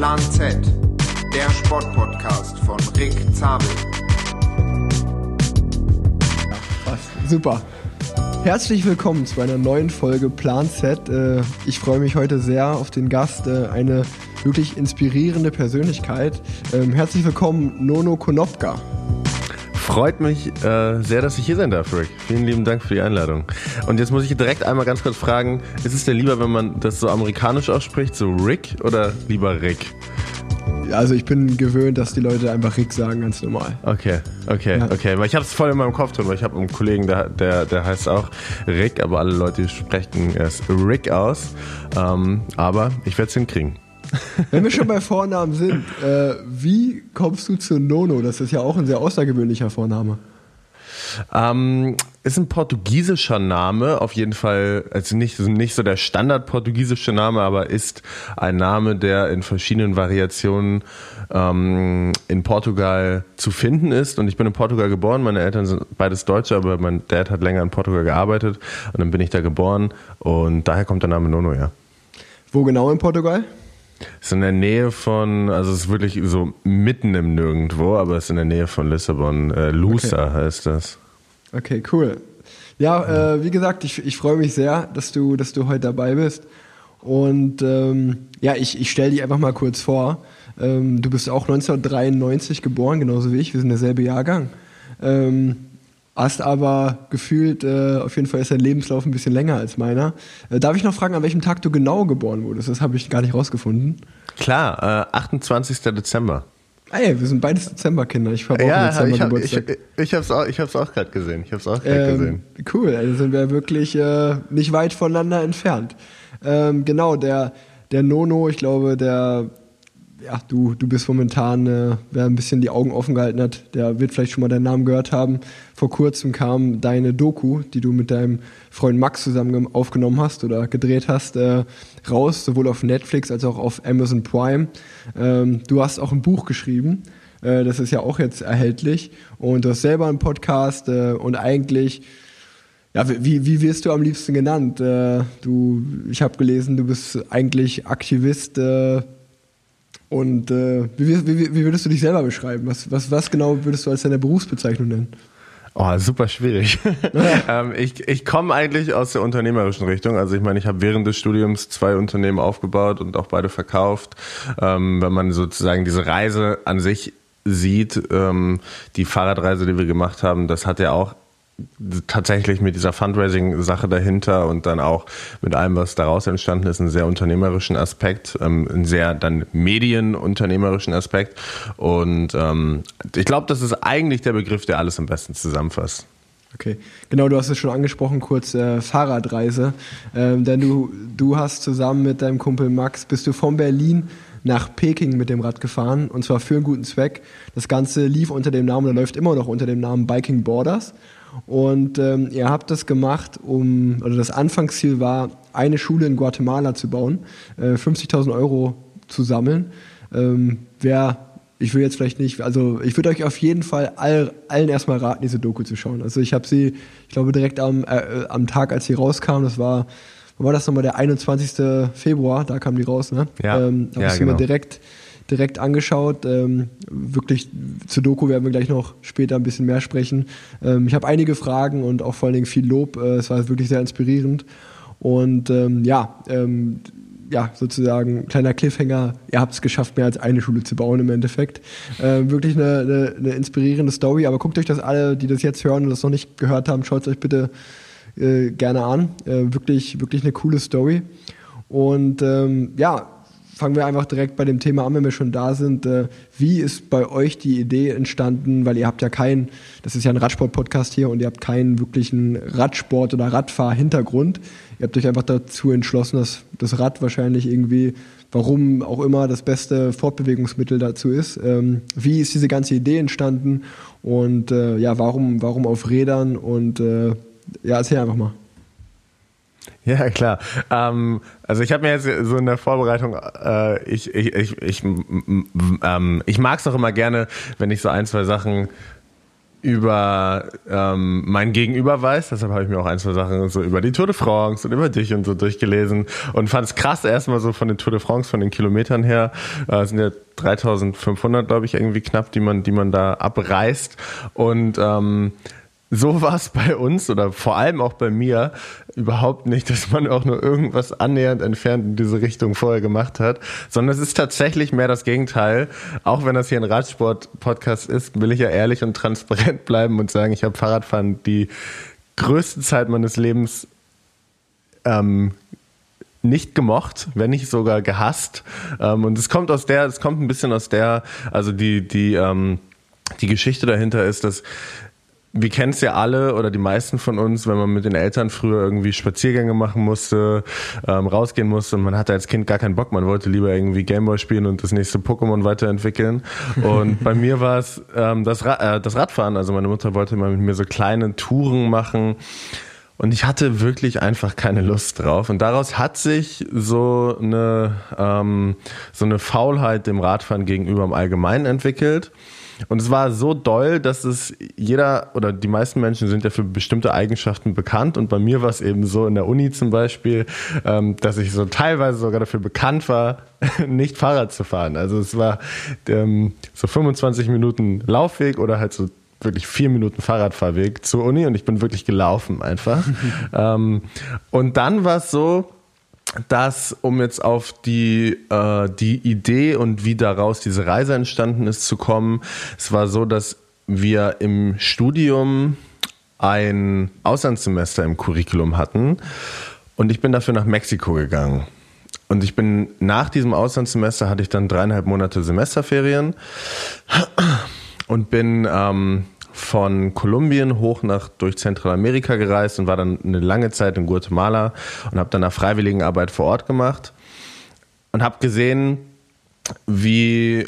Plan Z, der Sportpodcast von Rick Zabel. Super. Herzlich willkommen zu einer neuen Folge Plan Z. Äh, ich freue mich heute sehr auf den Gast, äh, eine wirklich inspirierende Persönlichkeit. Ähm, herzlich willkommen, Nono Konopka. Freut mich äh, sehr, dass ich hier sein darf, Rick. Vielen lieben Dank für die Einladung. Und jetzt muss ich direkt einmal ganz kurz fragen, ist es dir lieber, wenn man das so amerikanisch ausspricht, so Rick oder lieber Rick? Also ich bin gewöhnt, dass die Leute einfach Rick sagen, ganz normal. Okay, okay, ja. okay. Weil ich habe es voll in meinem Kopf drin, weil ich habe einen Kollegen, der, der, der heißt auch Rick, aber alle Leute sprechen erst Rick aus. Ähm, aber ich werde es hinkriegen. Wenn wir schon bei Vornamen sind, äh, wie kommst du zu Nono? Das ist ja auch ein sehr außergewöhnlicher Vorname. Ähm, ist ein portugiesischer Name, auf jeden Fall, also nicht, nicht so der Standard portugiesische Name, aber ist ein Name, der in verschiedenen Variationen ähm, in Portugal zu finden ist. Und ich bin in Portugal geboren, meine Eltern sind beides Deutsche, aber mein Dad hat länger in Portugal gearbeitet und dann bin ich da geboren und daher kommt der Name Nono, ja. Wo genau in Portugal? Ist in der Nähe von, also es ist wirklich so mitten im Nirgendwo, aber es ist in der Nähe von Lissabon. Äh, Lusa okay. heißt das. Okay, cool. Ja, äh, wie gesagt, ich, ich freue mich sehr, dass du, dass du heute dabei bist. Und ähm, ja, ich, ich stelle dich einfach mal kurz vor. Ähm, du bist auch 1993 geboren, genauso wie ich. Wir sind derselbe Jahrgang. Ähm, Hast aber gefühlt, äh, auf jeden Fall ist dein Lebenslauf ein bisschen länger als meiner. Äh, darf ich noch fragen, an welchem Tag du genau geboren wurdest? Das habe ich gar nicht rausgefunden. Klar, äh, 28. Dezember. Ah ja, wir sind beides Dezemberkinder. Ich habe auch ja, Dezember ich hab, Geburtstag. Ich, ich habe es auch, ich hab's auch gerade gesehen. Ich habe auch ähm, gesehen. Cool, also sind wir wirklich äh, nicht weit voneinander entfernt. Ähm, genau, der, der Nono, ich glaube, der ja, du, du bist momentan, äh, wer ein bisschen die Augen offen gehalten hat, der wird vielleicht schon mal deinen Namen gehört haben. Vor kurzem kam deine Doku, die du mit deinem Freund Max zusammen aufgenommen hast oder gedreht hast, äh, raus, sowohl auf Netflix als auch auf Amazon Prime. Ähm, du hast auch ein Buch geschrieben, äh, das ist ja auch jetzt erhältlich. Und du hast selber einen Podcast äh, und eigentlich ja, wie, wie wirst du am liebsten genannt? Äh, du, ich habe gelesen, du bist eigentlich Aktivist äh, und äh, wie, wie, wie, würdest du dich selber beschreiben? Was, was, was genau würdest du als deine Berufsbezeichnung nennen? Oh, super schwierig. ähm, ich ich komme eigentlich aus der unternehmerischen Richtung. Also ich meine, ich habe während des Studiums zwei Unternehmen aufgebaut und auch beide verkauft. Ähm, wenn man sozusagen diese Reise an sich sieht, ähm, die Fahrradreise, die wir gemacht haben, das hat ja auch tatsächlich mit dieser Fundraising-Sache dahinter und dann auch mit allem, was daraus entstanden ist, einen sehr unternehmerischen Aspekt, ähm, einen sehr dann medienunternehmerischen Aspekt. Und ähm, ich glaube, das ist eigentlich der Begriff, der alles am besten zusammenfasst. Okay, genau, du hast es schon angesprochen, kurz äh, Fahrradreise. Ähm, denn du, du hast zusammen mit deinem Kumpel Max, bist du von Berlin nach Peking mit dem Rad gefahren und zwar für einen guten Zweck. Das Ganze lief unter dem Namen oder läuft immer noch unter dem Namen Biking Borders. Und ähm, ihr habt das gemacht, um, oder das Anfangsziel war, eine Schule in Guatemala zu bauen, äh, 50.000 Euro zu sammeln. Ähm, wer, ich will jetzt vielleicht nicht, also ich würde euch auf jeden Fall all, allen erstmal raten, diese Doku zu schauen. Also ich habe sie, ich glaube direkt am, äh, am Tag, als sie rauskam, das war, war das nochmal der 21. Februar, da kam die raus, ne? Ja, ähm, habe ja, ich genau. mal direkt direkt angeschaut. Ähm, wirklich zur Doku werden wir gleich noch später ein bisschen mehr sprechen. Ähm, ich habe einige Fragen und auch vor allen Dingen viel Lob. Äh, es war wirklich sehr inspirierend. Und ähm, ja, ähm, ja, sozusagen kleiner Cliffhanger, ihr habt es geschafft, mehr als eine Schule zu bauen im Endeffekt. Äh, wirklich eine, eine, eine, inspirierende Story, aber guckt euch das alle, die das jetzt hören und das noch nicht gehört haben, schaut es euch bitte äh, gerne an. Äh, wirklich, wirklich eine coole Story. Und ähm, ja, fangen wir einfach direkt bei dem Thema an, wenn wir schon da sind. Äh, wie ist bei euch die Idee entstanden? Weil ihr habt ja keinen, das ist ja ein Radsport-Podcast hier und ihr habt keinen wirklichen Radsport- oder Radfahr-Hintergrund. Ihr habt euch einfach dazu entschlossen, dass das Rad wahrscheinlich irgendwie, warum auch immer, das beste Fortbewegungsmittel dazu ist. Ähm, wie ist diese ganze Idee entstanden? Und äh, ja, warum, warum auf Rädern? Und äh, ja, erzähl einfach mal. Ja, klar. Ähm, also ich habe mir jetzt so in der Vorbereitung, äh, ich, ich, ich, ich, ähm, ich mag es auch immer gerne, wenn ich so ein, zwei Sachen über ähm, mein Gegenüber weiß. Deshalb habe ich mir auch ein, zwei Sachen so über die Tour de France und über dich und so durchgelesen und fand es krass erstmal so von den Tour de France, von den Kilometern her. Äh, sind ja 3500, glaube ich, irgendwie knapp, die man, die man da abreißt. Und ähm, so war es bei uns oder vor allem auch bei mir überhaupt nicht, dass man auch nur irgendwas annähernd entfernt in diese Richtung vorher gemacht hat, sondern es ist tatsächlich mehr das Gegenteil. Auch wenn das hier ein Radsport-Podcast ist, will ich ja ehrlich und transparent bleiben und sagen, ich habe Fahrradfahren die größte Zeit meines Lebens ähm, nicht gemocht, wenn nicht sogar gehasst. Ähm, und es kommt aus der, es kommt ein bisschen aus der, also die, die, ähm, die Geschichte dahinter ist, dass wir kennen es ja alle oder die meisten von uns, wenn man mit den Eltern früher irgendwie Spaziergänge machen musste, ähm, rausgehen musste und man hatte als Kind gar keinen Bock, man wollte lieber irgendwie Gameboy spielen und das nächste Pokémon weiterentwickeln. Und bei mir war es ähm, das, Ra äh, das Radfahren. Also meine Mutter wollte mal mit mir so kleine Touren machen. Und ich hatte wirklich einfach keine Lust drauf. Und daraus hat sich so eine, ähm, so eine Faulheit dem Radfahren gegenüber im Allgemeinen entwickelt. Und es war so doll, dass es jeder oder die meisten Menschen sind ja für bestimmte Eigenschaften bekannt. Und bei mir war es eben so in der Uni zum Beispiel, ähm, dass ich so teilweise sogar dafür bekannt war, nicht Fahrrad zu fahren. Also es war ähm, so 25 Minuten Laufweg oder halt so wirklich vier Minuten Fahrradfahrweg zur Uni und ich bin wirklich gelaufen einfach. ähm, und dann war es so, dass, um jetzt auf die, äh, die Idee und wie daraus diese Reise entstanden ist zu kommen, es war so, dass wir im Studium ein Auslandssemester im Curriculum hatten und ich bin dafür nach Mexiko gegangen. Und ich bin nach diesem Auslandssemester hatte ich dann dreieinhalb Monate Semesterferien und bin ähm, von Kolumbien hoch nach durch Zentralamerika gereist und war dann eine lange Zeit in Guatemala und habe dann eine Freiwilligenarbeit vor Ort gemacht und habe gesehen, wie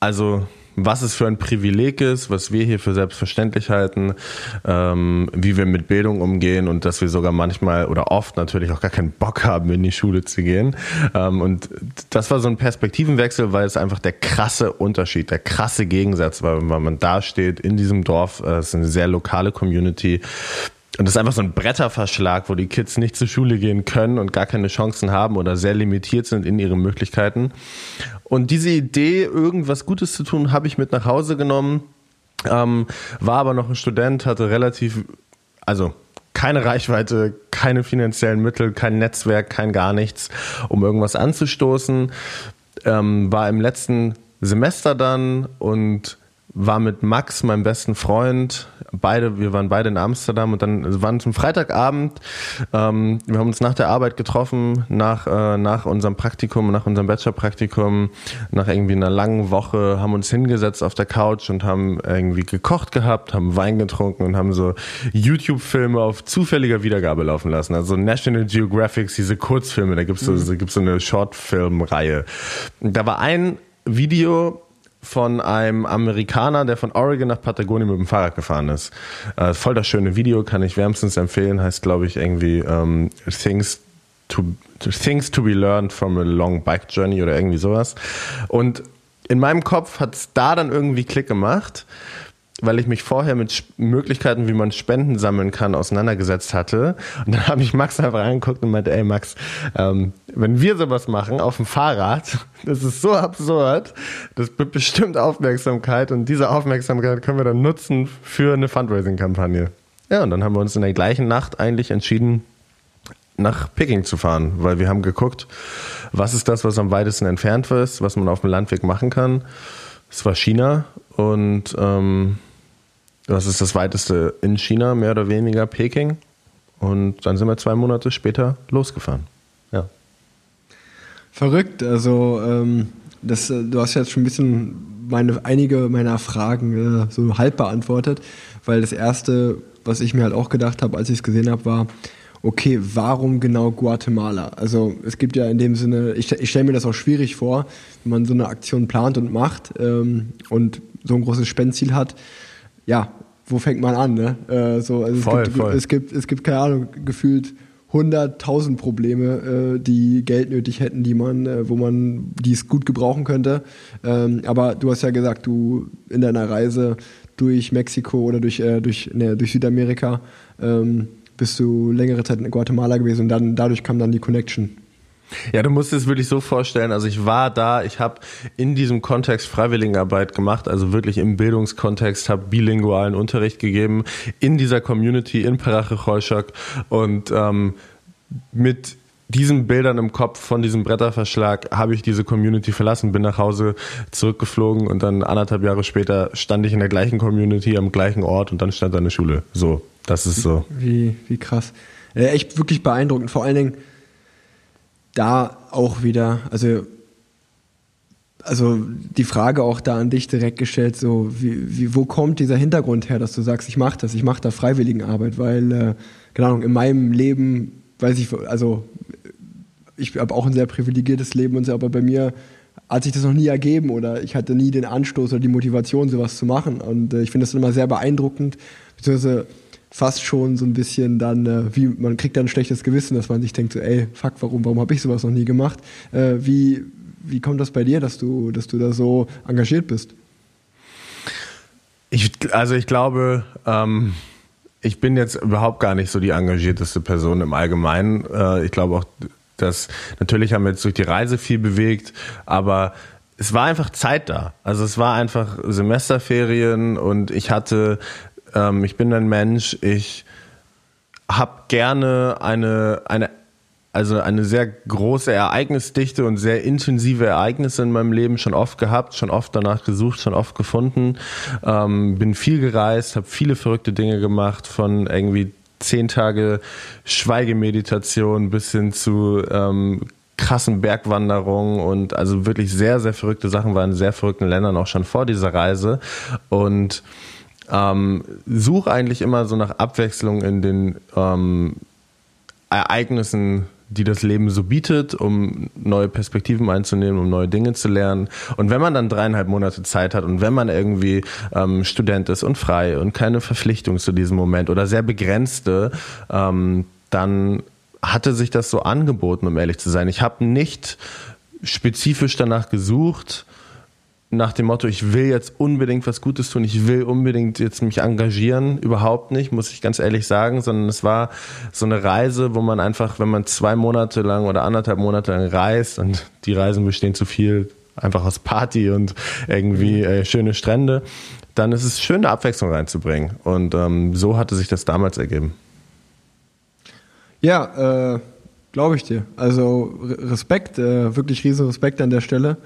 also was es für ein Privileg ist, was wir hier für selbstverständlich halten, ähm, wie wir mit Bildung umgehen und dass wir sogar manchmal oder oft natürlich auch gar keinen Bock haben, in die Schule zu gehen. Ähm, und das war so ein Perspektivenwechsel, weil es einfach der krasse Unterschied, der krasse Gegensatz war, wenn man da steht in diesem Dorf. Äh, es ist eine sehr lokale Community. Und das ist einfach so ein Bretterverschlag, wo die Kids nicht zur Schule gehen können und gar keine Chancen haben oder sehr limitiert sind in ihren Möglichkeiten. Und diese Idee, irgendwas Gutes zu tun, habe ich mit nach Hause genommen. Ähm, war aber noch ein Student, hatte relativ, also keine Reichweite, keine finanziellen Mittel, kein Netzwerk, kein gar nichts, um irgendwas anzustoßen. Ähm, war im letzten Semester dann und war mit Max, meinem besten Freund, beide, wir waren beide in Amsterdam und dann also waren zum Freitagabend. Ähm, wir haben uns nach der Arbeit getroffen, nach, äh, nach unserem Praktikum, nach unserem Bachelorpraktikum, nach irgendwie einer langen Woche, haben uns hingesetzt auf der Couch und haben irgendwie gekocht gehabt, haben Wein getrunken und haben so YouTube-Filme auf zufälliger Wiedergabe laufen lassen. Also National Geographic, diese Kurzfilme, da gibt's so, mhm. gibt's so eine Shortfilm-Reihe. Da war ein Video, von einem Amerikaner, der von Oregon nach Patagonien mit dem Fahrrad gefahren ist. Äh, voll das schöne Video, kann ich wärmstens empfehlen. Heißt, glaube ich, irgendwie ähm, Things to Things to be learned from a long bike journey oder irgendwie sowas. Und in meinem Kopf hat es da dann irgendwie Klick gemacht weil ich mich vorher mit Möglichkeiten, wie man Spenden sammeln kann, auseinandergesetzt hatte. Und dann habe ich Max einfach angeguckt und meinte, ey Max, ähm, wenn wir sowas machen auf dem Fahrrad, das ist so absurd, das wird bestimmt Aufmerksamkeit und diese Aufmerksamkeit können wir dann nutzen für eine Fundraising-Kampagne. Ja, und dann haben wir uns in der gleichen Nacht eigentlich entschieden, nach Peking zu fahren, weil wir haben geguckt, was ist das, was am weitesten entfernt ist, was man auf dem Landweg machen kann. Es war China und ähm, das ist das weiteste in China, mehr oder weniger Peking. Und dann sind wir zwei Monate später losgefahren. Ja. Verrückt. Also, ähm, das, äh, du hast jetzt schon ein bisschen meine, einige meiner Fragen äh, so halb beantwortet, weil das erste, was ich mir halt auch gedacht habe, als ich es gesehen habe, war, okay, warum genau Guatemala? Also es gibt ja in dem Sinne, ich, ich stelle mir das auch schwierig vor, wenn man so eine Aktion plant und macht ähm, und so ein großes Spendziel hat. Ja, wo fängt man an? Ne? Äh, so, also voll, es, gibt, voll. es gibt, es gibt keine Ahnung, gefühlt 100.000 Probleme, äh, die Geld nötig hätten, die man, äh, wo man, die es gut gebrauchen könnte. Ähm, aber du hast ja gesagt, du in deiner Reise, durch Mexiko oder durch, äh, durch, ne, durch Südamerika. Ähm, bist du längere Zeit in Guatemala gewesen und dann dadurch kam dann die Connection. Ja, du musst es wirklich so vorstellen. Also ich war da, ich habe in diesem Kontext Freiwilligenarbeit gemacht, also wirklich im Bildungskontext, habe bilingualen Unterricht gegeben in dieser Community in Parache und ähm, mit diesen Bildern im Kopf von diesem Bretterverschlag habe ich diese Community verlassen, bin nach Hause zurückgeflogen und dann anderthalb Jahre später stand ich in der gleichen Community am gleichen Ort und dann stand da eine Schule. So, das ist so. Wie, wie krass. Äh, echt wirklich beeindruckend. Vor allen Dingen da auch wieder, also also die Frage auch da an dich direkt gestellt, so wie, wie wo kommt dieser Hintergrund her, dass du sagst, ich mache das, ich mache da Freiwilligenarbeit, weil äh, keine Ahnung, in meinem Leben weiß ich, also ich habe auch ein sehr privilegiertes Leben und so, aber bei mir hat sich das noch nie ergeben oder ich hatte nie den Anstoß oder die Motivation, sowas zu machen. Und äh, ich finde das immer sehr beeindruckend, beziehungsweise fast schon so ein bisschen dann, äh, wie man kriegt dann ein schlechtes Gewissen, dass man sich denkt, so, ey, fuck, warum, warum habe ich sowas noch nie gemacht? Äh, wie, wie kommt das bei dir, dass du, dass du da so engagiert bist? Ich, also ich glaube, ähm, ich bin jetzt überhaupt gar nicht so die engagierteste Person im Allgemeinen. Äh, ich glaube auch, dass natürlich haben wir jetzt durch die Reise viel bewegt, aber es war einfach Zeit da. Also es war einfach Semesterferien und ich hatte, ähm, ich bin ein Mensch, ich habe gerne eine, eine also eine sehr große Ereignisdichte und sehr intensive Ereignisse in meinem Leben schon oft gehabt, schon oft danach gesucht, schon oft gefunden. Ähm, bin viel gereist, habe viele verrückte Dinge gemacht, von irgendwie zehn Tage Schweigemeditation bis hin zu ähm, krassen Bergwanderungen und also wirklich sehr, sehr verrückte Sachen waren in sehr verrückten Ländern auch schon vor dieser Reise. Und ähm, suche eigentlich immer so nach Abwechslung in den ähm, Ereignissen die das Leben so bietet, um neue Perspektiven einzunehmen, um neue Dinge zu lernen. Und wenn man dann dreieinhalb Monate Zeit hat und wenn man irgendwie ähm, Student ist und frei und keine Verpflichtung zu diesem Moment oder sehr begrenzte, ähm, dann hatte sich das so angeboten, um ehrlich zu sein. Ich habe nicht spezifisch danach gesucht, nach dem Motto, ich will jetzt unbedingt was Gutes tun, ich will unbedingt jetzt mich engagieren, überhaupt nicht, muss ich ganz ehrlich sagen, sondern es war so eine Reise, wo man einfach, wenn man zwei Monate lang oder anderthalb Monate lang reist und die Reisen bestehen zu viel einfach aus Party und irgendwie äh, schöne Strände, dann ist es schön, eine Abwechslung reinzubringen. Und ähm, so hatte sich das damals ergeben. Ja, äh, glaube ich dir. Also Respekt, äh, wirklich riesen Respekt an der Stelle.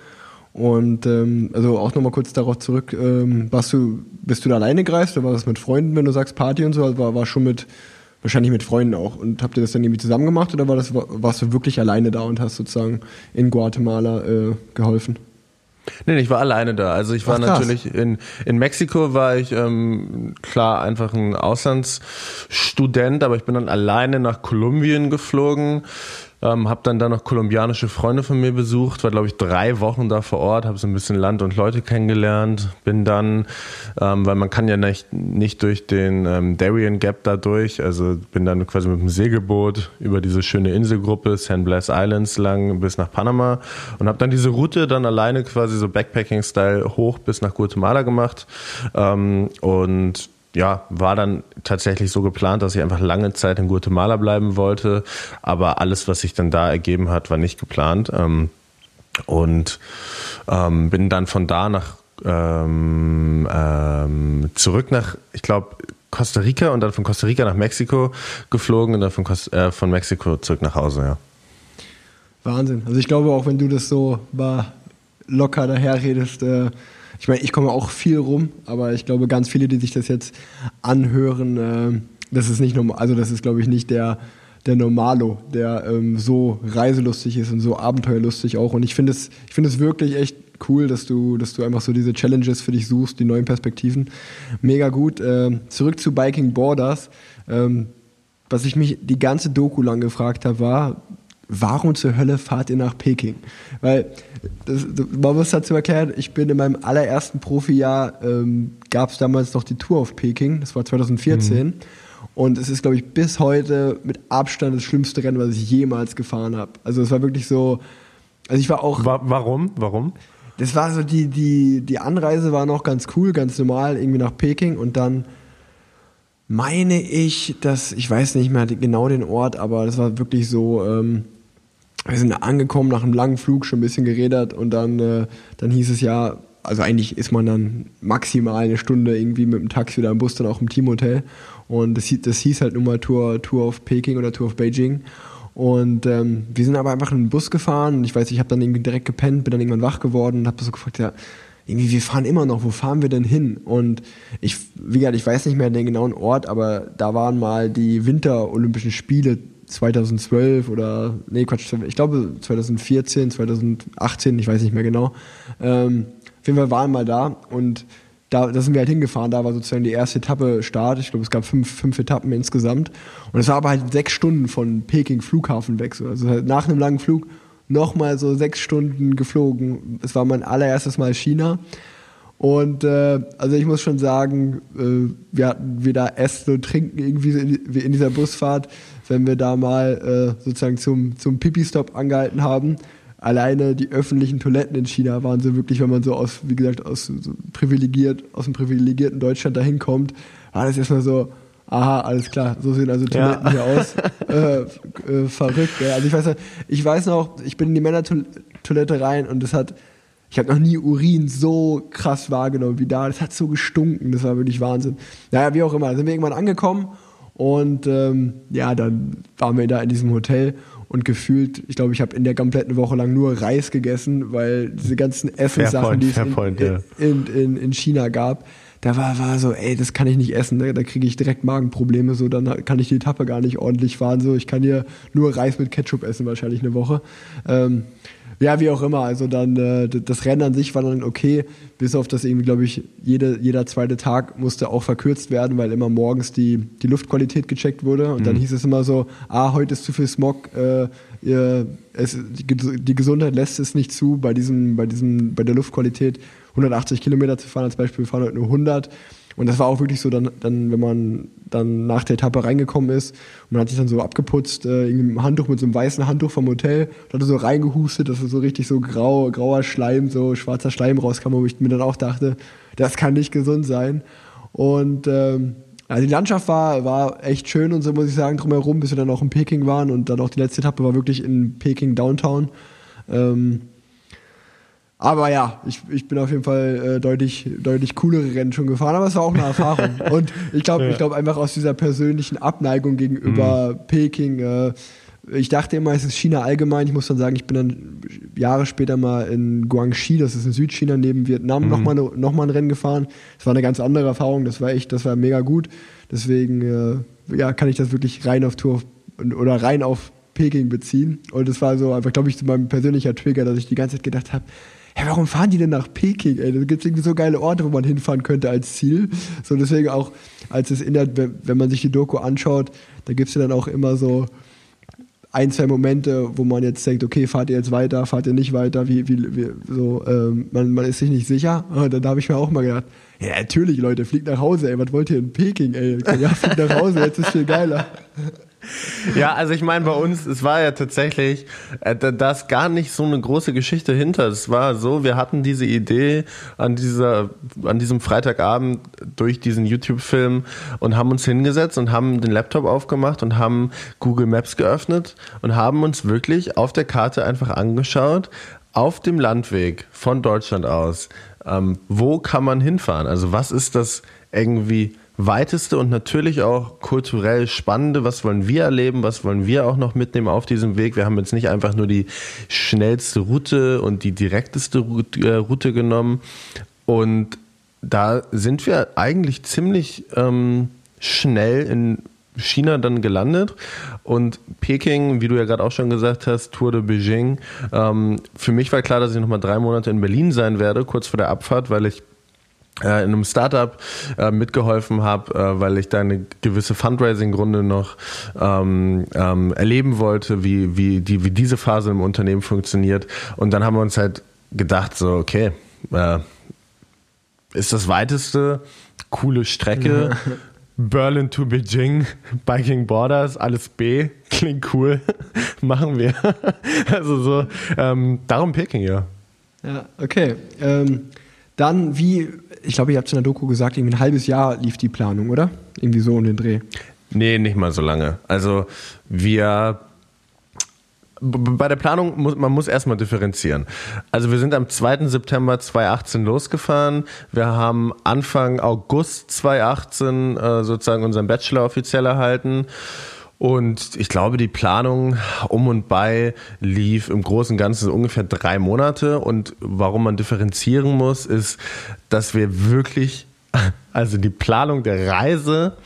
Und ähm, also auch nochmal kurz darauf zurück, ähm, warst du, bist du da alleine gereist oder war das mit Freunden, wenn du sagst Party und so? Also war, war schon mit, wahrscheinlich mit Freunden auch. Und habt ihr das dann irgendwie zusammen gemacht oder war das, warst du wirklich alleine da und hast sozusagen in Guatemala äh, geholfen? Nee, ich war alleine da. Also ich war Ach, natürlich in, in Mexiko war ich ähm, klar einfach ein Auslandsstudent, aber ich bin dann alleine nach Kolumbien geflogen ähm, habe dann da noch kolumbianische Freunde von mir besucht, war glaube ich drei Wochen da vor Ort, habe so ein bisschen Land und Leute kennengelernt, bin dann, ähm, weil man kann ja nicht, nicht durch den ähm, Darien Gap da durch, also bin dann quasi mit dem Segelboot über diese schöne Inselgruppe San Blas Islands lang bis nach Panama und habe dann diese Route dann alleine quasi so Backpacking-Style hoch bis nach Guatemala gemacht ähm, und ja, war dann tatsächlich so geplant, dass ich einfach lange Zeit in Guatemala bleiben wollte. Aber alles, was sich dann da ergeben hat, war nicht geplant. Ähm, und ähm, bin dann von da nach ähm, ähm, zurück nach, ich glaube, Costa Rica und dann von Costa Rica nach Mexiko geflogen und dann von, Costa, äh, von Mexiko zurück nach Hause, ja. Wahnsinn. Also ich glaube auch, wenn du das so war locker daherredest, äh, ich meine, ich komme auch viel rum, aber ich glaube, ganz viele, die sich das jetzt anhören, äh, das ist nicht normal, also das ist, glaube ich, nicht der, der Normalo, der ähm, so reiselustig ist und so abenteuerlustig auch. Und ich finde es, ich finde es wirklich echt cool, dass du, dass du einfach so diese Challenges für dich suchst, die neuen Perspektiven. Mega gut. Ähm, zurück zu Biking Borders. Ähm, was ich mich die ganze Doku lang gefragt habe, war, warum zur Hölle fahrt ihr nach Peking? Weil, das, man muss dazu erklären, ich bin in meinem allerersten Profijahr, ähm, gab es damals noch die Tour auf Peking, das war 2014. Mhm. Und es ist, glaube ich, bis heute mit Abstand das schlimmste Rennen, was ich jemals gefahren habe. Also es war wirklich so, also ich war auch... Warum? Warum? das war so die, die, die Anreise war noch ganz cool, ganz normal, irgendwie nach Peking und dann meine ich, dass, ich weiß nicht mehr genau den Ort, aber das war wirklich so, ähm, wir sind angekommen nach einem langen Flug, schon ein bisschen geredet und dann, äh, dann hieß es ja, also eigentlich ist man dann maximal eine Stunde irgendwie mit dem Taxi oder im Bus dann auch im Teamhotel und das, das hieß halt nun mal Tour, Tour of Peking oder Tour of Beijing und ähm, wir sind aber einfach in den Bus gefahren und ich weiß, ich habe dann irgendwie direkt gepennt, bin dann irgendwann wach geworden und habe so gefragt, ja, irgendwie, wir fahren immer noch, wo fahren wir denn hin? Und ich, wie gesagt, ich weiß nicht mehr den genauen Ort, aber da waren mal die Winterolympischen Spiele 2012 oder, nee, Quatsch, ich glaube 2014, 2018, ich weiß nicht mehr genau. Ähm, auf jeden Fall waren mal da und da, da sind wir halt hingefahren, da war sozusagen die erste Etappe Start. Ich glaube, es gab fünf, fünf Etappen insgesamt. Und es war aber halt sechs Stunden von Peking Flughafen weg. So. Also halt nach einem langen Flug nochmal so sechs Stunden geflogen. Es war mein allererstes Mal China. Und äh, also ich muss schon sagen, äh, wir hatten wieder Essen und Trinken irgendwie in, in dieser Busfahrt, wenn wir da mal äh, sozusagen zum, zum Pipi-Stop angehalten haben. Alleine die öffentlichen Toiletten in China waren so wirklich, wenn man so aus, wie gesagt, aus so privilegiert, aus dem privilegierten Deutschland dahin kommt, war das erstmal so, aha, alles klar, so sehen also Toiletten ja. hier aus. Äh, äh, verrückt. Ja. Also ich weiß, ich weiß noch, ich bin in die Männertoilette rein und es hat, ich habe noch nie Urin so krass wahrgenommen wie da. Das hat so gestunken, das war wirklich Wahnsinn. Naja, wie auch immer, sind wir irgendwann angekommen und ähm, ja, dann waren wir da in diesem Hotel und gefühlt, ich glaube, ich habe in der kompletten Woche lang nur Reis gegessen, weil diese ganzen Essenssachen, die es in, in, in, in China gab, da war, war so, ey, das kann ich nicht essen, da, da kriege ich direkt Magenprobleme, so, dann kann ich die Etappe gar nicht ordentlich fahren, so, ich kann hier nur Reis mit Ketchup essen, wahrscheinlich eine Woche. Ähm, ja, wie auch immer, also dann, äh, das Rennen an sich war dann okay, bis auf das irgendwie, glaube ich, jede, jeder zweite Tag musste auch verkürzt werden, weil immer morgens die, die Luftqualität gecheckt wurde und mhm. dann hieß es immer so, ah, heute ist zu viel Smog, äh, ihr, es, die, die Gesundheit lässt es nicht zu, bei diesem, bei diesem, bei der Luftqualität 180 Kilometer zu fahren als Beispiel, wir fahren heute nur 100. Und das war auch wirklich so, dann, dann, wenn man dann nach der Etappe reingekommen ist und man hat sich dann so abgeputzt, äh, mit einem Handtuch, mit so einem weißen Handtuch vom Hotel, und hat so reingehustet, dass so richtig so grau, grauer Schleim, so schwarzer Schleim rauskam, wo ich mir dann auch dachte, das kann nicht gesund sein. Und ähm, also die Landschaft war, war echt schön und so muss ich sagen, drumherum, bis wir dann auch in Peking waren und dann auch die letzte Etappe war wirklich in Peking Downtown. Ähm, aber ja, ich, ich bin auf jeden Fall äh, deutlich, deutlich coolere Rennen schon gefahren, aber es war auch eine Erfahrung. Und ich glaube, ja. ich glaube einfach aus dieser persönlichen Abneigung gegenüber mhm. Peking, äh, ich dachte immer, es ist China allgemein. Ich muss dann sagen, ich bin dann Jahre später mal in Guangxi, das ist in Südchina neben Vietnam, mhm. nochmal noch mal ein Rennen gefahren. Das war eine ganz andere Erfahrung. Das war echt, das war mega gut. Deswegen äh, ja, kann ich das wirklich rein auf Tour oder rein auf Peking beziehen. Und das war so einfach, glaube ich, so mein persönlicher Trigger, dass ich die ganze Zeit gedacht habe, hey, warum fahren die denn nach Peking? Ey, da gibt es irgendwie so geile Orte, wo man hinfahren könnte als Ziel. So deswegen auch, als es in der, wenn man sich die Doku anschaut, da gibt es ja dann auch immer so ein, zwei Momente, wo man jetzt denkt, okay, fahrt ihr jetzt weiter, fahrt ihr nicht weiter, wie, wie, wie so, ähm, man, man ist sich nicht sicher. Und dann habe ich mir auch mal gedacht, ja, natürlich, Leute, fliegt nach Hause, ey, was wollt ihr in Peking, ey? Ja, fliegt nach Hause, jetzt ist viel geiler. Ja, also ich meine, bei uns, es war ja tatsächlich, äh, da ist gar nicht so eine große Geschichte hinter. Es war so, wir hatten diese Idee an dieser, an diesem Freitagabend durch diesen YouTube-Film und haben uns hingesetzt und haben den Laptop aufgemacht und haben Google Maps geöffnet und haben uns wirklich auf der Karte einfach angeschaut, auf dem Landweg von Deutschland aus, ähm, wo kann man hinfahren? Also was ist das irgendwie weiteste und natürlich auch kulturell spannende. Was wollen wir erleben? Was wollen wir auch noch mitnehmen auf diesem Weg? Wir haben jetzt nicht einfach nur die schnellste Route und die direkteste Route äh, genommen. Und da sind wir eigentlich ziemlich ähm, schnell in China dann gelandet und Peking, wie du ja gerade auch schon gesagt hast, Tour de Beijing. Ähm, für mich war klar, dass ich nochmal drei Monate in Berlin sein werde, kurz vor der Abfahrt, weil ich in einem Startup äh, mitgeholfen habe, äh, weil ich da eine gewisse Fundraising-Runde noch ähm, ähm, erleben wollte, wie, wie, die, wie diese Phase im Unternehmen funktioniert. Und dann haben wir uns halt gedacht, so, okay, äh, ist das weiteste, coole Strecke. Berlin to Beijing, Biking Borders, alles B, klingt cool, machen wir. also so, ähm, darum Peking, ja. Ja, okay. Ähm, dann, wie, ich glaube, ihr habt es in der Doku gesagt, irgendwie ein halbes Jahr lief die Planung, oder? Irgendwie so um den Dreh. Nee, nicht mal so lange. Also wir bei der Planung muss man muss erstmal differenzieren. Also wir sind am 2. September 2018 losgefahren. Wir haben Anfang August 2018 äh, sozusagen unseren Bachelor offiziell erhalten. Und ich glaube, die Planung um und bei lief im Großen und Ganzen ungefähr drei Monate. Und warum man differenzieren muss, ist, dass wir wirklich, also die Planung der Reise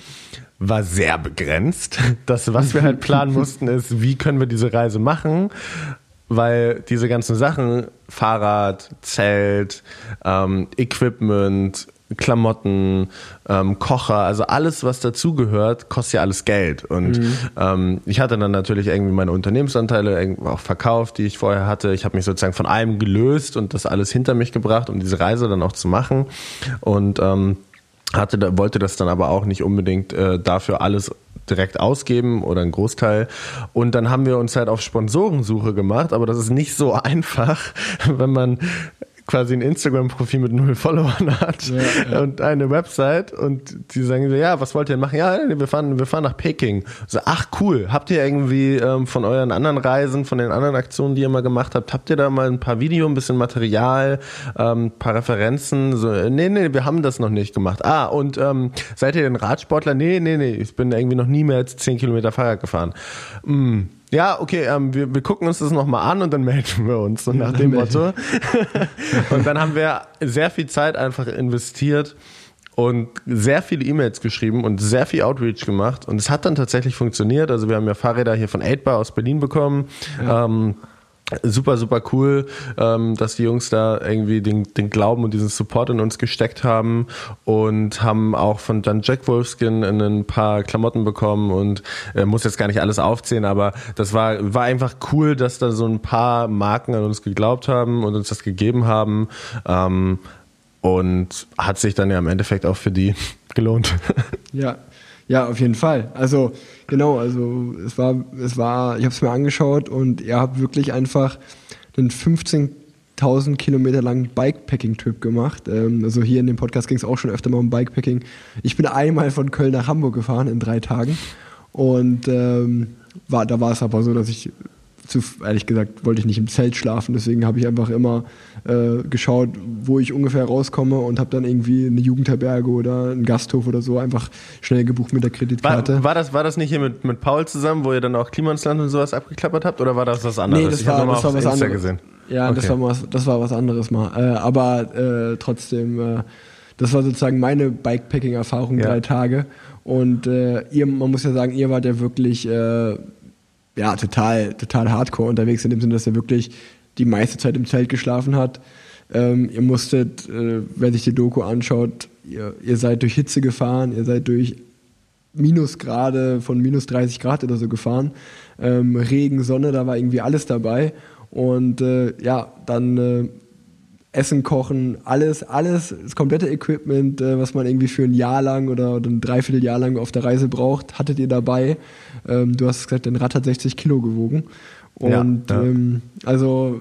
war sehr begrenzt. Das, was wir halt planen mussten, ist, wie können wir diese Reise machen? Weil diese ganzen Sachen, Fahrrad, Zelt, ähm, Equipment, Klamotten, ähm, Kocher, also alles, was dazugehört, kostet ja alles Geld. Und mhm. ähm, ich hatte dann natürlich irgendwie meine Unternehmensanteile auch verkauft, die ich vorher hatte. Ich habe mich sozusagen von allem gelöst und das alles hinter mich gebracht, um diese Reise dann auch zu machen. Und ähm, hatte, wollte das dann aber auch nicht unbedingt äh, dafür alles direkt ausgeben oder einen Großteil. Und dann haben wir uns halt auf Sponsorensuche gemacht, aber das ist nicht so einfach, wenn man quasi ein Instagram-Profil mit null Followern hat ja, ja. und eine Website und die sagen so, ja, was wollt ihr denn machen? Ja, wir fahren, wir fahren nach Peking. So, ach cool, habt ihr irgendwie ähm, von euren anderen Reisen, von den anderen Aktionen, die ihr mal gemacht habt, habt ihr da mal ein paar Video, ein bisschen Material, ähm, paar Referenzen? So, nee, nee, wir haben das noch nicht gemacht. Ah, und ähm, seid ihr denn Radsportler? Nee, nee, nee, ich bin irgendwie noch nie mehr als 10 Kilometer Fahrrad gefahren. Mm ja, okay, ähm, wir, wir gucken uns das nochmal an und dann melden wir uns, so nach dem Motto. und dann haben wir sehr viel Zeit einfach investiert und sehr viele E-Mails geschrieben und sehr viel Outreach gemacht. Und es hat dann tatsächlich funktioniert. Also wir haben ja Fahrräder hier von 8bar aus Berlin bekommen. Ja. Ähm, super, super cool, ähm, dass die Jungs da irgendwie den, den Glauben und diesen Support in uns gesteckt haben und haben auch von dann Jack Wolfskin ein paar Klamotten bekommen und äh, muss jetzt gar nicht alles aufzählen, aber das war, war einfach cool, dass da so ein paar Marken an uns geglaubt haben und uns das gegeben haben. Ähm, und hat sich dann ja im Endeffekt auch für die gelohnt. Ja, ja, auf jeden Fall. Also genau, also es war, es war, ich habe es mir angeschaut und ihr habt wirklich einfach einen 15.000 Kilometer langen Bikepacking-Trip gemacht. Ähm, also hier in dem Podcast ging es auch schon öfter mal um Bikepacking. Ich bin einmal von Köln nach Hamburg gefahren in drei Tagen und ähm, war, da war es aber so, dass ich zu, ehrlich gesagt, wollte ich nicht im Zelt schlafen, deswegen habe ich einfach immer äh, geschaut, wo ich ungefähr rauskomme und habe dann irgendwie eine Jugendherberge oder einen Gasthof oder so einfach schnell gebucht mit der Kreditkarte. War, war das, war das nicht hier mit, mit Paul zusammen, wo ihr dann auch Klimansland und sowas abgeklappert habt oder war das was anderes? Nee, das ich war, das war was anderes. Gesehen. Ja, okay. das, war was, das war was anderes mal. Äh, aber äh, trotzdem, äh, das war sozusagen meine Bikepacking-Erfahrung, ja. drei Tage. Und äh, ihr, man muss ja sagen, ihr wart ja wirklich äh, ja, total, total hardcore unterwegs, in dem Sinne, dass er wirklich die meiste Zeit im Zelt geschlafen hat. Ähm, ihr musstet, äh, wer sich die Doku anschaut, ihr, ihr seid durch Hitze gefahren, ihr seid durch Minusgrade von minus 30 Grad oder so gefahren. Ähm, Regen, Sonne, da war irgendwie alles dabei. Und äh, ja, dann äh, Essen kochen, alles, alles, das komplette Equipment, äh, was man irgendwie für ein Jahr lang oder, ein Dreivierteljahr lang auf der Reise braucht, hattet ihr dabei. Ähm, du hast gesagt, dein Rad hat 60 Kilo gewogen. Und ja, ja. Ähm, also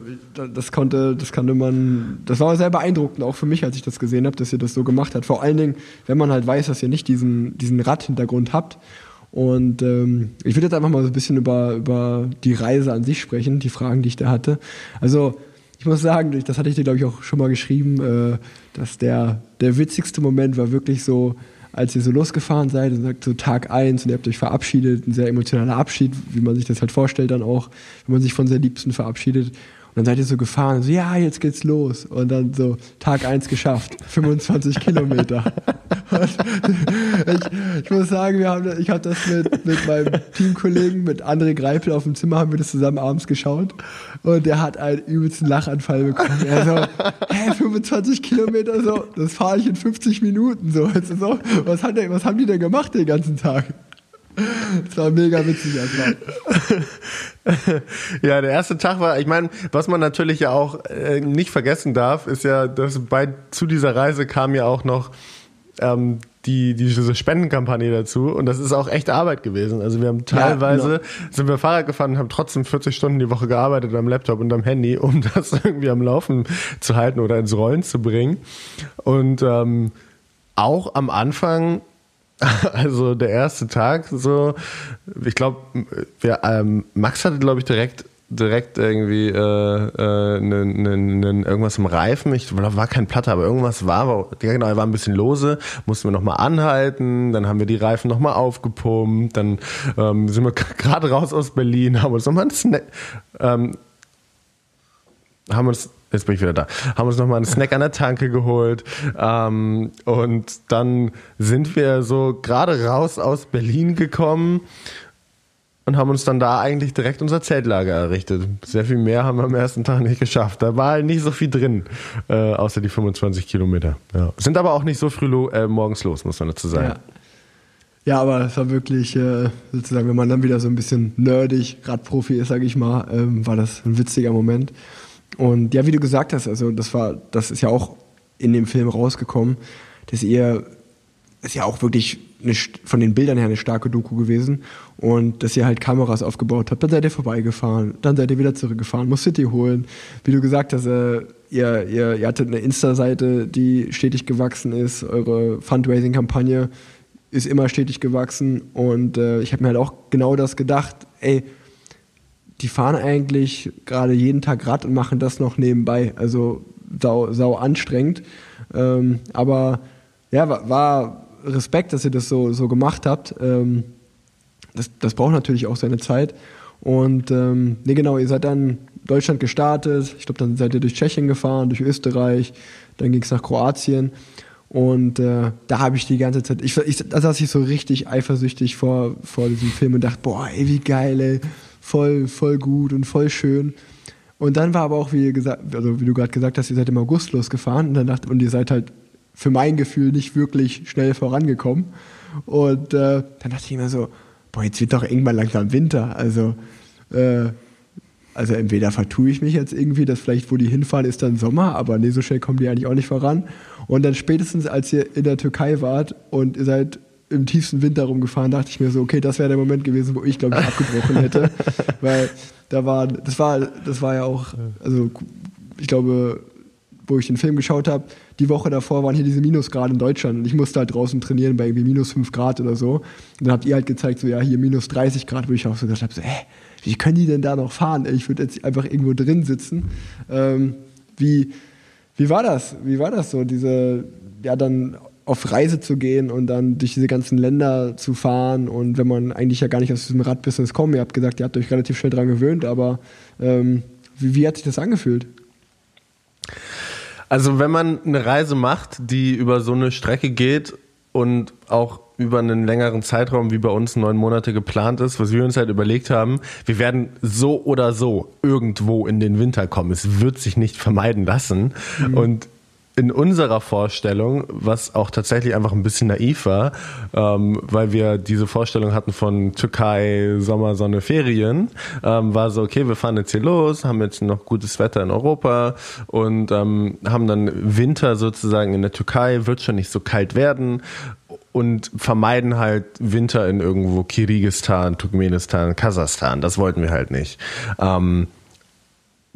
das konnte, das konnte man, das war sehr beeindruckend, auch für mich, als ich das gesehen habe, dass ihr das so gemacht habt. Vor allen Dingen, wenn man halt weiß, dass ihr nicht diesen, diesen Radhintergrund habt. Und ähm, ich würde jetzt einfach mal so ein bisschen über, über die Reise an sich sprechen, die Fragen, die ich da hatte. Also ich muss sagen, das hatte ich dir, glaube ich, auch schon mal geschrieben, äh, dass der, der witzigste Moment war wirklich so, als ihr so losgefahren seid und sagt so Tag eins und ihr habt euch verabschiedet, ein sehr emotionaler Abschied, wie man sich das halt vorstellt dann auch, wenn man sich von sehr Liebsten verabschiedet. Und dann seid ihr so gefahren, so, ja, jetzt geht's los. Und dann so, Tag eins geschafft, 25 Kilometer. ich, ich, muss sagen, wir haben, ich habe das mit, mit meinem Teamkollegen, mit André Greipel auf dem Zimmer, haben wir das zusammen abends geschaut. Und der hat einen übelsten Lachanfall bekommen. Er so, hä, 25 Kilometer, so, das fahre ich in 50 Minuten. So, so was, hat der, was haben die denn gemacht den ganzen Tag? Das war mega witzig erstmal. ja, der erste Tag war, ich meine, was man natürlich ja auch äh, nicht vergessen darf, ist ja, dass bei zu dieser Reise kam ja auch noch ähm, die, diese Spendenkampagne dazu und das ist auch echt Arbeit gewesen. Also wir haben teilweise, ja, genau. sind wir Fahrrad gefahren und haben trotzdem 40 Stunden die Woche gearbeitet am Laptop und am Handy, um das irgendwie am Laufen zu halten oder ins Rollen zu bringen. Und ähm, auch am Anfang also der erste Tag so, ich glaube, ähm, Max hatte glaube ich direkt direkt irgendwie äh, äh, ne, ne, ne, irgendwas im Reifen. Ich war kein Platte, aber irgendwas war. war genau, er war ein bisschen lose. Mussten wir nochmal anhalten. Dann haben wir die Reifen nochmal aufgepumpt. Dann ähm, sind wir gerade raus aus Berlin, haben uns nochmal ein Snack, ähm, haben uns Jetzt bin ich wieder da. Haben uns nochmal einen Snack an der Tanke geholt. Ähm, und dann sind wir so gerade raus aus Berlin gekommen und haben uns dann da eigentlich direkt unser Zeltlager errichtet. Sehr viel mehr haben wir am ersten Tag nicht geschafft. Da war halt nicht so viel drin, äh, außer die 25 Kilometer. Ja. Sind aber auch nicht so früh lo äh, morgens los, muss man dazu sagen. Ja. Ja, aber es war wirklich äh, sozusagen, wenn man dann wieder so ein bisschen nerdig Radprofi ist, sage ich mal, ähm, war das ein witziger Moment. Und ja, wie du gesagt hast, also das war, das ist ja auch in dem Film rausgekommen, dass ihr ist ja auch wirklich eine, von den Bildern her eine starke Doku gewesen. Und dass ihr halt Kameras aufgebaut habt, dann seid ihr vorbeigefahren, dann seid ihr wieder zurückgefahren, musstet ihr holen. Wie du gesagt hast, äh, ihr, ihr, ihr hattet eine Insta-Seite, die stetig gewachsen ist, eure Fundraising-Kampagne ist immer stetig gewachsen. Und äh, ich habe mir halt auch genau das gedacht, ey, die fahren eigentlich gerade jeden Tag Rad und machen das noch nebenbei. Also sau, sau anstrengend. Ähm, aber ja, war, Respekt, dass ihr das so, so gemacht habt. Ähm, das, das braucht natürlich auch seine Zeit. Und ähm, nee, genau, ihr seid dann Deutschland gestartet. Ich glaube, dann seid ihr durch Tschechien gefahren, durch Österreich. Dann ging es nach Kroatien. Und äh, da habe ich die ganze Zeit, ich, ich, da saß ich so richtig eifersüchtig vor, vor diesem Film und dachte, boah, ey, wie geil, ey. Voll, voll gut und voll schön. Und dann war aber auch, wie, gesagt, also wie du gerade gesagt hast, ihr seid im August losgefahren und, dann dachte, und ihr seid halt für mein Gefühl nicht wirklich schnell vorangekommen. Und äh, dann dachte ich mir so, boah, jetzt wird doch irgendwann langsam Winter. Also, äh, also entweder vertue ich mich jetzt irgendwie, dass vielleicht, wo die hinfahren, ist dann Sommer, aber nee, so schnell kommen die eigentlich auch nicht voran. Und dann spätestens, als ihr in der Türkei wart und ihr seid im tiefsten Winter rumgefahren, dachte ich mir so, okay, das wäre der Moment gewesen, wo ich, glaube ich, abgebrochen hätte. Weil da war, das war, das war ja auch, also ich glaube, wo ich den Film geschaut habe, die Woche davor waren hier diese Minusgrade in Deutschland und ich musste halt draußen trainieren bei irgendwie minus 5 Grad oder so. Und dann habt ihr halt gezeigt, so ja, hier minus 30 Grad, wo ich auch so gedacht habe, so, hä, wie können die denn da noch fahren? Ich würde jetzt einfach irgendwo drin sitzen. Ähm, wie, wie war das? Wie war das so, diese, ja, dann auf Reise zu gehen und dann durch diese ganzen Länder zu fahren und wenn man eigentlich ja gar nicht aus diesem Radbusiness kommt, ihr habt gesagt, ihr habt euch relativ schnell dran gewöhnt, aber ähm, wie, wie hat sich das angefühlt? Also wenn man eine Reise macht, die über so eine Strecke geht und auch über einen längeren Zeitraum wie bei uns neun Monate geplant ist, was wir uns halt überlegt haben, wir werden so oder so irgendwo in den Winter kommen. Es wird sich nicht vermeiden lassen. Mhm. Und in unserer Vorstellung, was auch tatsächlich einfach ein bisschen naiv war, ähm, weil wir diese Vorstellung hatten von Türkei, Sommer, Sonne, Ferien, ähm, war so, okay, wir fahren jetzt hier los, haben jetzt noch gutes Wetter in Europa und ähm, haben dann Winter sozusagen in der Türkei, wird schon nicht so kalt werden und vermeiden halt Winter in irgendwo Kirgisistan, Turkmenistan, Kasachstan. Das wollten wir halt nicht. Ähm,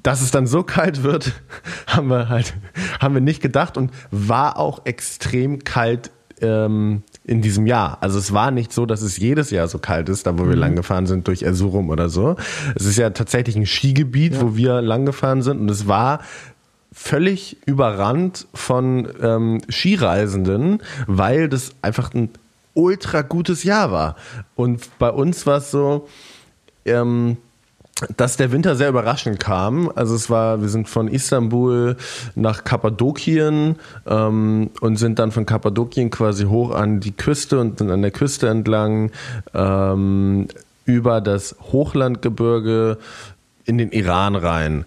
dass es dann so kalt wird, haben wir halt, haben wir nicht gedacht und war auch extrem kalt ähm, in diesem Jahr. Also es war nicht so, dass es jedes Jahr so kalt ist, da wo wir mhm. lang gefahren sind durch Erzurum oder so. Es ist ja tatsächlich ein Skigebiet, ja. wo wir lang gefahren sind und es war völlig überrannt von ähm, Skireisenden, weil das einfach ein ultra gutes Jahr war. Und bei uns war es so, ähm, dass der Winter sehr überraschend kam. Also es war, wir sind von Istanbul nach Kappadokien ähm, und sind dann von Kappadokien quasi hoch an die Küste und sind an der Küste entlang ähm, über das Hochlandgebirge in den Iran rein.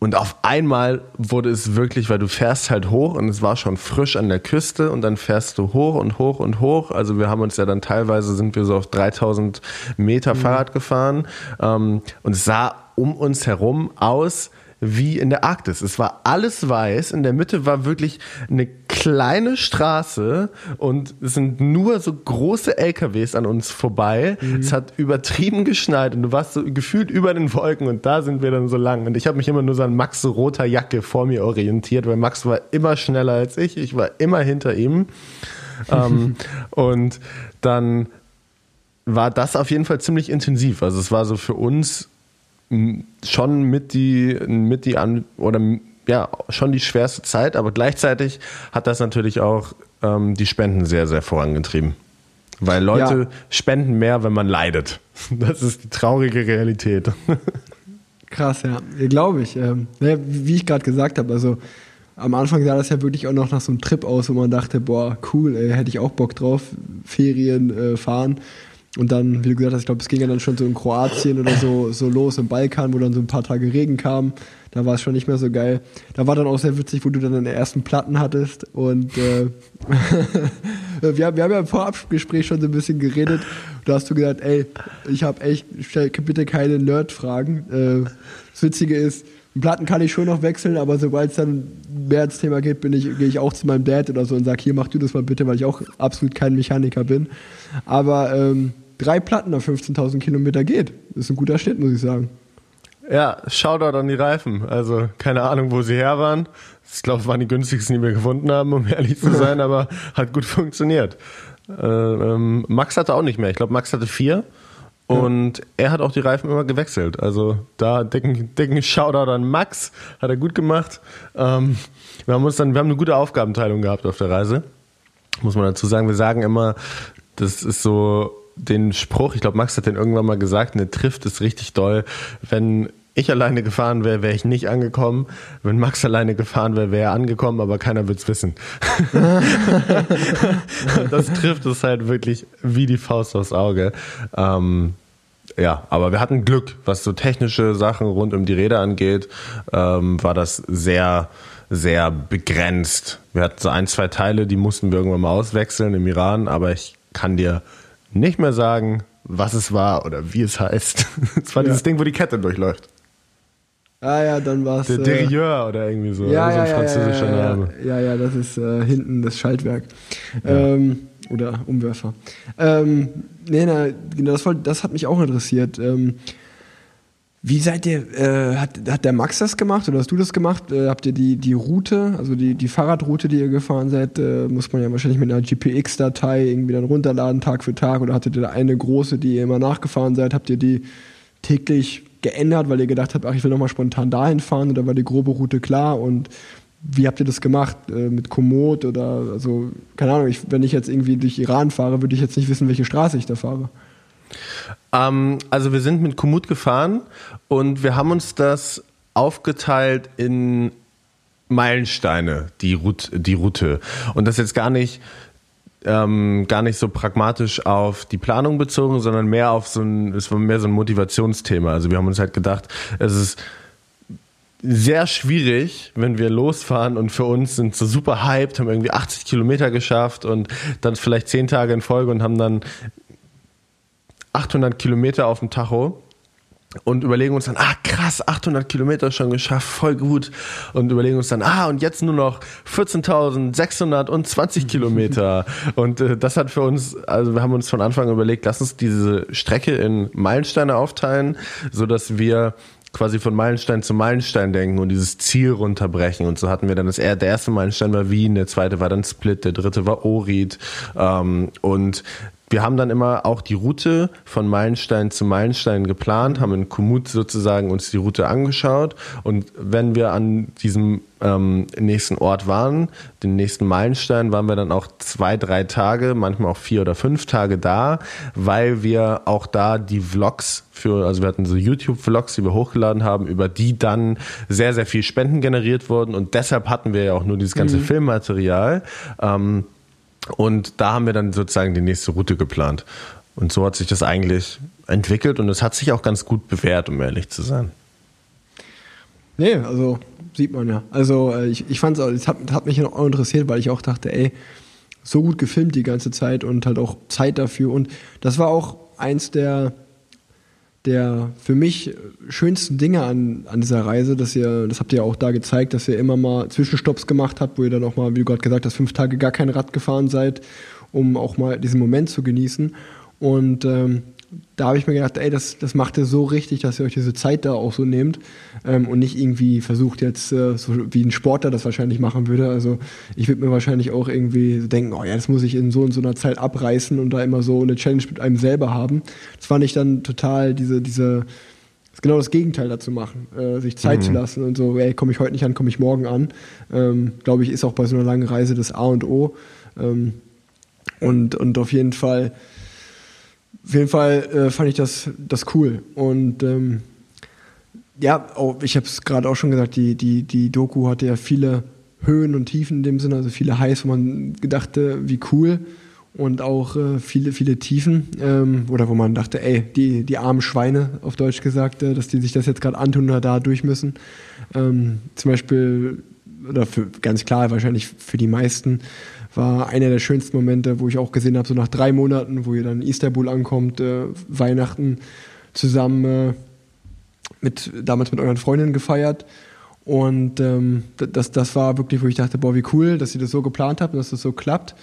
Und auf einmal wurde es wirklich, weil du fährst halt hoch und es war schon frisch an der Küste und dann fährst du hoch und hoch und hoch. Also wir haben uns ja dann teilweise sind wir so auf 3000 Meter mhm. Fahrrad gefahren ähm, und es sah um uns herum aus wie in der Arktis. Es war alles weiß, in der Mitte war wirklich eine kleine Straße und es sind nur so große LKWs an uns vorbei. Mhm. Es hat übertrieben geschneit und du warst so gefühlt über den Wolken und da sind wir dann so lang. Und ich habe mich immer nur so an Max roter Jacke vor mir orientiert, weil Max war immer schneller als ich, ich war immer hinter ihm. ähm, und dann war das auf jeden Fall ziemlich intensiv. Also es war so für uns schon mit die, mit die an, oder ja, schon die schwerste Zeit, aber gleichzeitig hat das natürlich auch ähm, die Spenden sehr, sehr vorangetrieben. Weil Leute ja. spenden mehr, wenn man leidet. Das ist die traurige Realität. Krass, ja, glaube ich. Ähm, wie ich gerade gesagt habe, also am Anfang sah das ja wirklich auch noch nach so einem Trip aus, wo man dachte, boah, cool, ey, hätte ich auch Bock drauf, Ferien äh, fahren. Und dann, wie du gesagt hast, ich glaube, es ging ja dann schon so in Kroatien oder so, so los im Balkan, wo dann so ein paar Tage Regen kam. Da war es schon nicht mehr so geil. Da war dann auch sehr witzig, wo du dann deine ersten Platten hattest. Und äh, wir, haben, wir haben ja im Vorabgespräch schon so ein bisschen geredet. Da hast du gesagt, ey, ich habe echt, stell bitte keine Nerd-Fragen. Äh, das Witzige ist, Platten kann ich schon noch wechseln, aber sobald es dann mehr ins Thema geht, ich, gehe ich auch zu meinem Dad oder so und sage, hier mach du das mal bitte, weil ich auch absolut kein Mechaniker bin. Aber ähm, drei Platten auf 15.000 Kilometer geht. Das ist ein guter Schnitt, muss ich sagen. Ja, Shoutout an die Reifen. Also keine Ahnung, wo sie her waren. Ich glaube, es waren die günstigsten, die wir gefunden haben, um ehrlich zu sein, aber hat gut funktioniert. Äh, ähm, Max hatte auch nicht mehr. Ich glaube, Max hatte vier. Und ja. er hat auch die Reifen immer gewechselt. Also da dicken, dicken Shoutout an Max, hat er gut gemacht. Ähm, wir haben uns dann, wir haben eine gute Aufgabenteilung gehabt auf der Reise. Muss man dazu sagen. Wir sagen immer, das ist so den Spruch, ich glaube, Max hat den irgendwann mal gesagt, eine trifft es richtig doll, wenn ich alleine gefahren wäre, wäre ich nicht angekommen. Wenn Max alleine gefahren wäre, wäre er angekommen, aber keiner wird es wissen. das trifft es halt wirklich wie die Faust aufs Auge. Ähm, ja, aber wir hatten Glück, was so technische Sachen rund um die Räder angeht, ähm, war das sehr, sehr begrenzt. Wir hatten so ein, zwei Teile, die mussten wir irgendwann mal auswechseln im Iran, aber ich kann dir nicht mehr sagen, was es war oder wie es heißt. Es war ja. dieses Ding, wo die Kette durchläuft. Ah ja, dann war es. Der Derieur äh, oder irgendwie so. Ja, ja, so ein französischer ja, Name. Ja, ja, das ist äh, hinten das Schaltwerk. Ähm, oder Umwerfer. Ähm, nee, na, genau, das, das hat mich auch interessiert. Ähm, wie seid ihr, äh, hat, hat der Max das gemacht oder hast du das gemacht? Äh, habt ihr die, die Route, also die, die Fahrradroute, die ihr gefahren seid, äh, muss man ja wahrscheinlich mit einer GPX-Datei irgendwie dann runterladen, Tag für Tag? Oder hattet ihr da eine große, die ihr immer nachgefahren seid? Habt ihr die täglich geändert, weil ihr gedacht habt, ach, ich will nochmal spontan dahin fahren oder war die grobe Route klar und wie habt ihr das gemacht? Äh, mit Komoot oder, also, keine Ahnung, ich, wenn ich jetzt irgendwie durch Iran fahre, würde ich jetzt nicht wissen, welche Straße ich da fahre. Ähm, also, wir sind mit Komoot gefahren und wir haben uns das aufgeteilt in Meilensteine, die Route, die Route. Und das jetzt gar nicht ähm, gar nicht so pragmatisch auf die Planung bezogen, sondern mehr auf so ein, es war mehr so ein Motivationsthema. Also wir haben uns halt gedacht, es ist sehr schwierig, wenn wir losfahren und für uns sind so super hyped, haben irgendwie 80 Kilometer geschafft und dann vielleicht 10 Tage in Folge und haben dann 800 Kilometer auf dem Tacho und überlegen uns dann, ah krass, 800 Kilometer schon geschafft, voll gut. Und überlegen uns dann, ah und jetzt nur noch 14.620 Kilometer. Und äh, das hat für uns, also wir haben uns von Anfang an überlegt, lass uns diese Strecke in Meilensteine aufteilen, so dass wir quasi von Meilenstein zu Meilenstein denken und dieses Ziel runterbrechen. Und so hatten wir dann das, der erste Meilenstein war Wien, der zweite war dann Split, der dritte war Orid. Ähm, und wir haben dann immer auch die Route von Meilenstein zu Meilenstein geplant, haben in Komoot sozusagen uns die Route angeschaut und wenn wir an diesem ähm, nächsten Ort waren, den nächsten Meilenstein, waren wir dann auch zwei, drei Tage, manchmal auch vier oder fünf Tage da, weil wir auch da die Vlogs für, also wir hatten so YouTube-Vlogs, die wir hochgeladen haben, über die dann sehr, sehr viel Spenden generiert wurden und deshalb hatten wir ja auch nur dieses ganze mhm. Filmmaterial. Ähm, und da haben wir dann sozusagen die nächste Route geplant. Und so hat sich das eigentlich entwickelt und es hat sich auch ganz gut bewährt, um ehrlich zu sein. Nee, also sieht man ja. Also äh, ich, ich fand es, es hat, hat mich auch interessiert, weil ich auch dachte, ey, so gut gefilmt die ganze Zeit und halt auch Zeit dafür. Und das war auch eins der, der für mich schönsten Dinge an, an dieser Reise, dass ihr, das habt ihr auch da gezeigt, dass ihr immer mal Zwischenstopps gemacht habt, wo ihr dann auch mal, wie du gerade gesagt hast, fünf Tage gar kein Rad gefahren seid, um auch mal diesen Moment zu genießen. Und ähm, da habe ich mir gedacht, ey, das, das macht ihr so richtig, dass ihr euch diese Zeit da auch so nehmt ähm, und nicht irgendwie versucht jetzt, äh, so wie ein Sportler das wahrscheinlich machen würde. Also ich würde mir wahrscheinlich auch irgendwie denken, oh ja, das muss ich in so und so einer Zeit abreißen und da immer so eine Challenge mit einem selber haben. Das fand ich dann total diese, diese, genau das Gegenteil dazu machen, äh, sich Zeit mhm. zu lassen und so, ey, komme ich heute nicht an, komme ich morgen an. Ähm, Glaube ich, ist auch bei so einer langen Reise das A und O. Ähm, und, und auf jeden Fall auf jeden Fall äh, fand ich das, das cool. Und ähm, ja, auch, ich habe es gerade auch schon gesagt, die, die, die Doku hatte ja viele Höhen und Tiefen in dem Sinne, also viele Highs, wo man gedachte, wie cool. Und auch äh, viele, viele Tiefen, ähm, oder wo man dachte, ey, die, die armen Schweine, auf Deutsch gesagt, äh, dass die sich das jetzt gerade antun oder da durch müssen. Ähm, zum Beispiel, oder für, ganz klar, wahrscheinlich für die meisten, war einer der schönsten Momente, wo ich auch gesehen habe, so nach drei Monaten, wo ihr dann in Istanbul ankommt, äh, Weihnachten zusammen äh, mit damals mit euren Freundinnen gefeiert. Und ähm, das, das war wirklich, wo ich dachte, boah, wie cool, dass ihr das so geplant habt und dass das so klappt.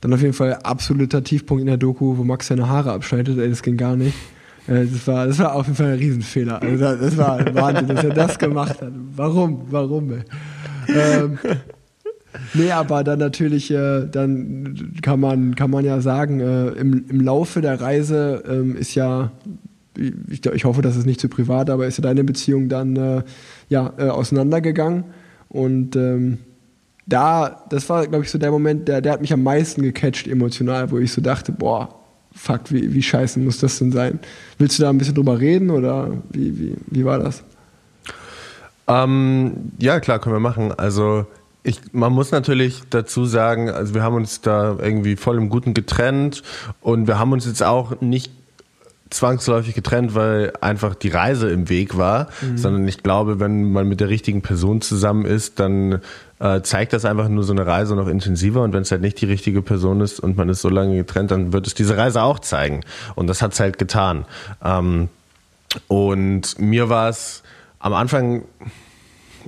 Dann auf jeden Fall absoluter Tiefpunkt in der Doku, wo Max seine Haare abschneidet, ey, das ging gar nicht. Äh, das war, das war auf jeden Fall ein Riesenfehler. Also das war Wahnsinn, dass er das gemacht hat. Warum? Warum? Ey? Ähm, Nee, aber dann natürlich, äh, dann kann man, kann man ja sagen, äh, im, im Laufe der Reise ähm, ist ja, ich, ich, hoffe, das ist nicht zu privat, aber ist ja deine Beziehung dann äh, ja, äh, auseinandergegangen. Und ähm, da, das war, glaube ich, so der Moment, der, der hat mich am meisten gecatcht emotional, wo ich so dachte, boah, fuck, wie, wie scheiße muss das denn sein? Willst du da ein bisschen drüber reden oder wie, wie, wie war das? Ähm, ja, klar, können wir machen. Also ich, man muss natürlich dazu sagen, also wir haben uns da irgendwie voll im Guten getrennt und wir haben uns jetzt auch nicht zwangsläufig getrennt, weil einfach die Reise im Weg war, mhm. sondern ich glaube, wenn man mit der richtigen Person zusammen ist, dann äh, zeigt das einfach nur so eine Reise noch intensiver und wenn es halt nicht die richtige Person ist und man ist so lange getrennt, dann wird es diese Reise auch zeigen und das hat es halt getan. Ähm, und mir war es am Anfang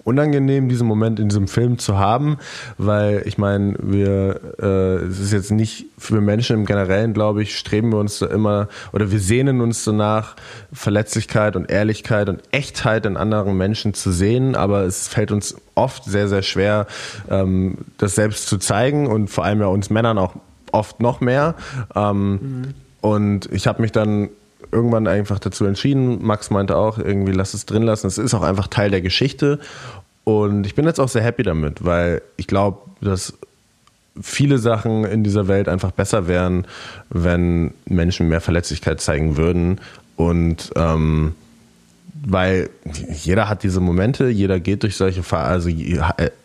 unangenehm, diesen Moment in diesem Film zu haben, weil ich meine, wir, äh, es ist jetzt nicht für Menschen im Generellen, glaube ich, streben wir uns da immer oder wir sehnen uns danach, Verletzlichkeit und Ehrlichkeit und Echtheit in anderen Menschen zu sehen, aber es fällt uns oft sehr, sehr schwer, ähm, das selbst zu zeigen und vor allem ja uns Männern auch oft noch mehr. Ähm, mhm. Und ich habe mich dann irgendwann einfach dazu entschieden. Max meinte auch, irgendwie lass es drin lassen. Es ist auch einfach Teil der Geschichte. Und ich bin jetzt auch sehr happy damit, weil ich glaube, dass viele Sachen in dieser Welt einfach besser wären, wenn Menschen mehr Verletzlichkeit zeigen würden. Und ähm, weil jeder hat diese Momente, jeder geht durch solche, also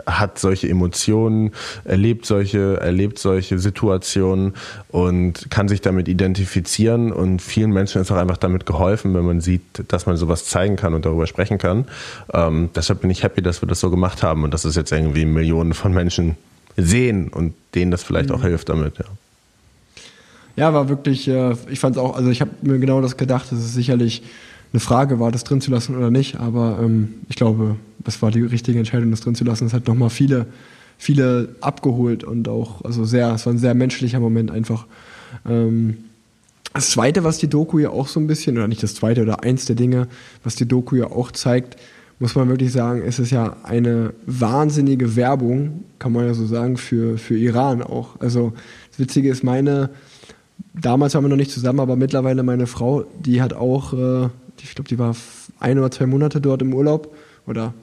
hat solche Emotionen, erlebt solche, erlebt solche Situationen und kann sich damit identifizieren und vielen Menschen ist auch einfach damit geholfen, wenn man sieht, dass man sowas zeigen kann und darüber sprechen kann. Ähm, deshalb bin ich happy, dass wir das so gemacht haben und dass es jetzt irgendwie Millionen von Menschen sehen und denen das vielleicht mhm. auch hilft damit, ja. Ja, war wirklich, äh, ich fand es auch, also ich habe mir genau das gedacht, das ist sicherlich eine Frage war, das drin zu lassen oder nicht. Aber ähm, ich glaube, das war die richtige Entscheidung, das drin zu lassen. Es hat nochmal viele, viele abgeholt und auch, also sehr, es war ein sehr menschlicher Moment einfach. Ähm, das Zweite, was die Doku ja auch so ein bisschen, oder nicht das Zweite, oder eins der Dinge, was die Doku ja auch zeigt, muss man wirklich sagen, ist es ja eine wahnsinnige Werbung, kann man ja so sagen, für, für Iran auch. Also das Witzige ist, meine, damals waren wir noch nicht zusammen, aber mittlerweile meine Frau, die hat auch äh, ich glaube, die war ein oder zwei Monate dort im Urlaub oder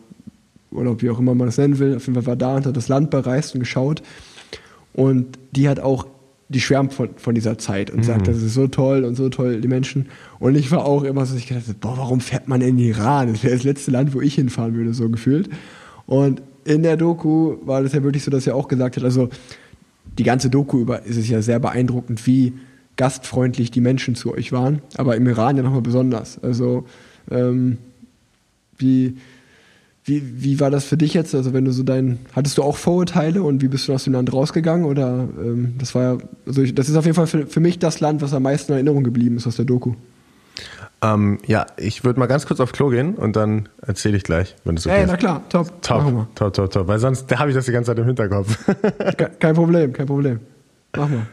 Urlaub, wie auch immer man das nennen will. Auf jeden Fall war da und hat das Land bereist und geschaut. Und die hat auch, die schwärmt von, von dieser Zeit und mhm. sagt, das ist so toll und so toll, die Menschen. Und ich war auch immer so, ich gedacht, boah, warum fährt man in den Iran? Das wäre das letzte Land, wo ich hinfahren würde, so gefühlt. Und in der Doku war das ja wirklich so, dass er auch gesagt hat, also die ganze Doku über ist es ja sehr beeindruckend, wie gastfreundlich die Menschen zu euch waren, aber im Iran ja nochmal besonders. Also ähm, wie, wie, wie war das für dich jetzt? Also wenn du so dein, hattest du auch Vorurteile und wie bist du aus dem Land rausgegangen? Oder ähm, das war ja, also ich, das ist auf jeden Fall für, für mich das Land, was am meisten in Erinnerung geblieben ist aus der Doku. Ähm, ja, ich würde mal ganz kurz auf Klo gehen und dann erzähle ich gleich, wenn es okay Ey, ist. na klar, top. Top, top, top, top. Weil sonst habe ich das die ganze Zeit im Hinterkopf. Ke- Kein Problem, kein Problem. Mach mal.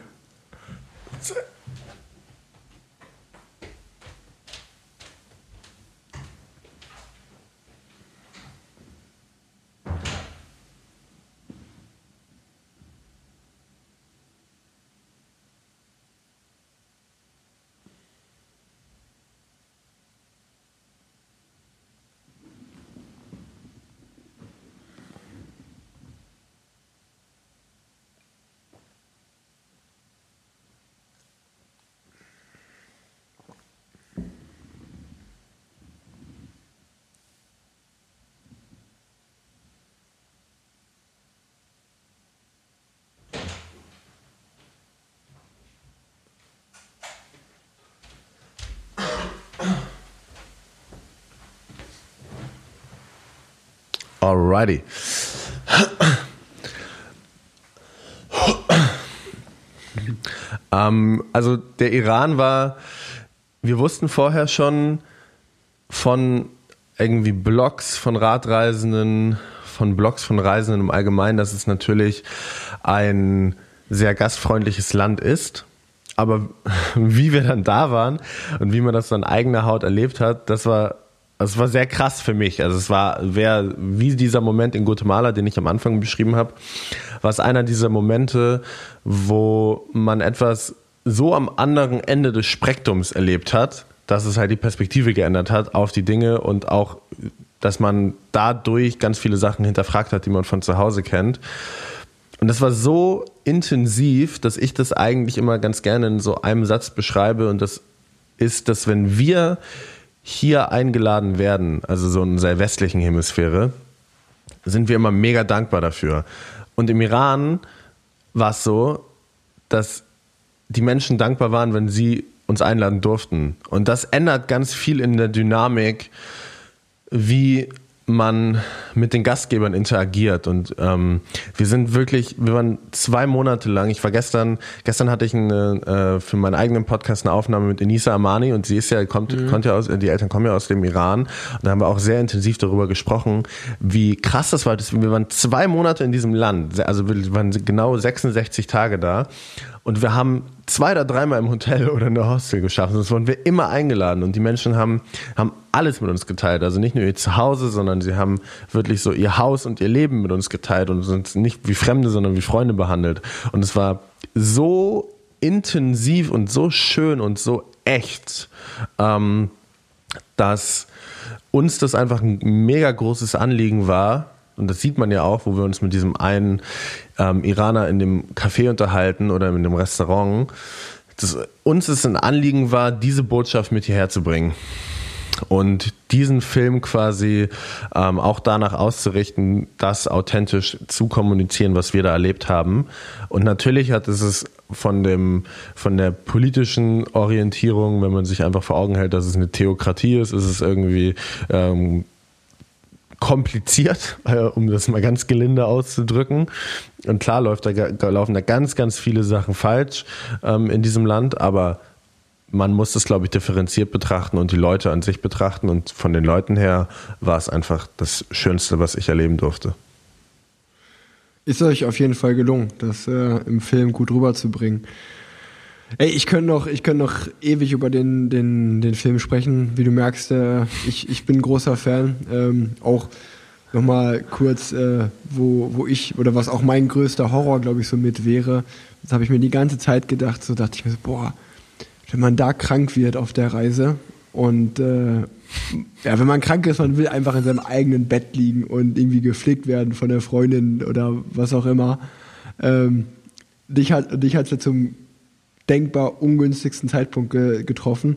Alrighty. ähm, also der Iran war, wir wussten vorher schon von irgendwie Blogs von Radreisenden, von Blogs von Reisenden im Allgemeinen, dass es natürlich ein sehr gastfreundliches Land ist. Aber wie wir dann da waren und wie man das dann eigener Haut erlebt hat, das war das war sehr krass für mich. Also es war, wer, wie dieser Moment in Guatemala, den ich am Anfang beschrieben habe, war es einer dieser Momente, wo man etwas so am anderen Ende des Spektrums erlebt hat, dass es halt die Perspektive geändert hat auf die Dinge und auch, dass man dadurch ganz viele Sachen hinterfragt hat, die man von zu Hause kennt. Und das war so intensiv, dass ich das eigentlich immer ganz gerne in so einem Satz beschreibe. Und das ist, dass wenn wir hier eingeladen werden, also so in der westlichen Hemisphäre, sind wir immer mega dankbar dafür. Und im Iran war es so, dass die Menschen dankbar waren, wenn sie uns einladen durften. Und das ändert ganz viel in der Dynamik, wie man mit den Gastgebern interagiert. Und ähm, wir sind wirklich, wir waren zwei Monate lang, ich war gestern, gestern hatte ich eine, äh, für meinen eigenen Podcast eine Aufnahme mit Enisa Amani und sie ist ja, kommt, mhm. kommt ja aus, die Eltern kommen ja aus dem Iran. Und da haben wir auch sehr intensiv darüber gesprochen, wie krass das war. Wir waren zwei Monate in diesem Land, also wir waren genau 66 Tage da. Und wir haben zwei oder dreimal im Hotel oder in der Hostel geschafft. Sonst wurden wir immer eingeladen und die Menschen haben, haben alles mit uns geteilt. Also nicht nur ihr Zuhause, sondern sie haben wirklich so ihr Haus und ihr Leben mit uns geteilt und sind nicht wie Fremde, sondern wie Freunde behandelt. Und es war so intensiv und so schön und so echt, ähm, dass uns das einfach ein mega großes Anliegen war, und das sieht man ja auch, wo wir uns mit diesem einen ähm, Iraner in dem Café unterhalten oder in dem Restaurant, dass uns es ein Anliegen war, diese Botschaft mit hierher zu bringen. Und diesen Film quasi ähm, auch danach auszurichten, das authentisch zu kommunizieren, was wir da erlebt haben. Und natürlich hat es von dem von der politischen Orientierung, wenn man sich einfach vor Augen hält, dass es eine Theokratie ist, ist es irgendwie ähm, kompliziert, äh, um das mal ganz gelinde auszudrücken. Und klar läuft da, laufen da ganz, ganz viele Sachen falsch ähm, in diesem Land, aber man muss das, glaube ich, differenziert betrachten und die Leute an sich betrachten. Und von den Leuten her war es einfach das Schönste, was ich erleben durfte. Ist euch auf jeden Fall gelungen, das äh, im Film gut rüberzubringen. Ey, ich könnte noch, ich noch ewig über den, den, den Film sprechen. Wie du merkst, äh, ich, ich bin großer Fan. Ähm, auch nochmal kurz, äh, wo, wo ich, oder was auch mein größter Horror, glaube ich, so mit wäre. Das habe ich mir die ganze Zeit gedacht. So dachte ich mir so, boah, wenn man da krank wird auf der Reise und äh, ja, wenn man krank ist, man will einfach in seinem eigenen Bett liegen und irgendwie gepflegt werden von der Freundin oder was auch immer. Ähm, dich hat dich ja zum denkbar ungünstigsten Zeitpunkt ge getroffen.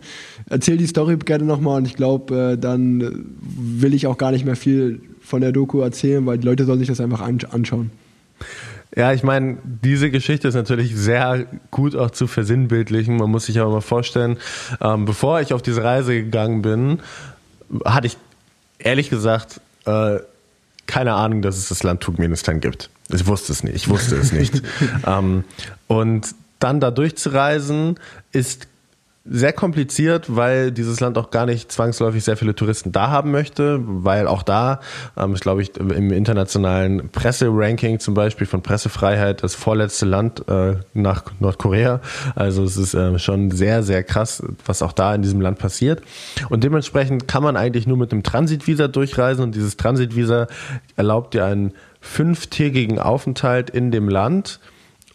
Erzähl die Story gerne nochmal und ich glaube, äh, dann will ich auch gar nicht mehr viel von der Doku erzählen, weil die Leute sollen sich das einfach anschauen. Ja, ich meine, diese Geschichte ist natürlich sehr gut auch zu versinnbildlichen. Man muss sich aber mal vorstellen, ähm, bevor ich auf diese Reise gegangen bin, hatte ich ehrlich gesagt äh, keine Ahnung, dass es das Land Turkmenistan gibt. Ich wusste es nicht. Ich wusste es nicht. ähm, und dann da durchzureisen ist sehr kompliziert, weil dieses Land auch gar nicht zwangsläufig sehr viele Touristen da haben möchte, weil auch da, ähm, ich glaube ich, im internationalen Presseranking zum Beispiel von Pressefreiheit das vorletzte Land äh, nach Nordkorea. Also es ist äh, schon sehr, sehr krass, was auch da in diesem Land passiert. Und dementsprechend kann man eigentlich nur mit einem Transitvisa durchreisen und dieses Transitvisa erlaubt dir einen fünftägigen Aufenthalt in dem Land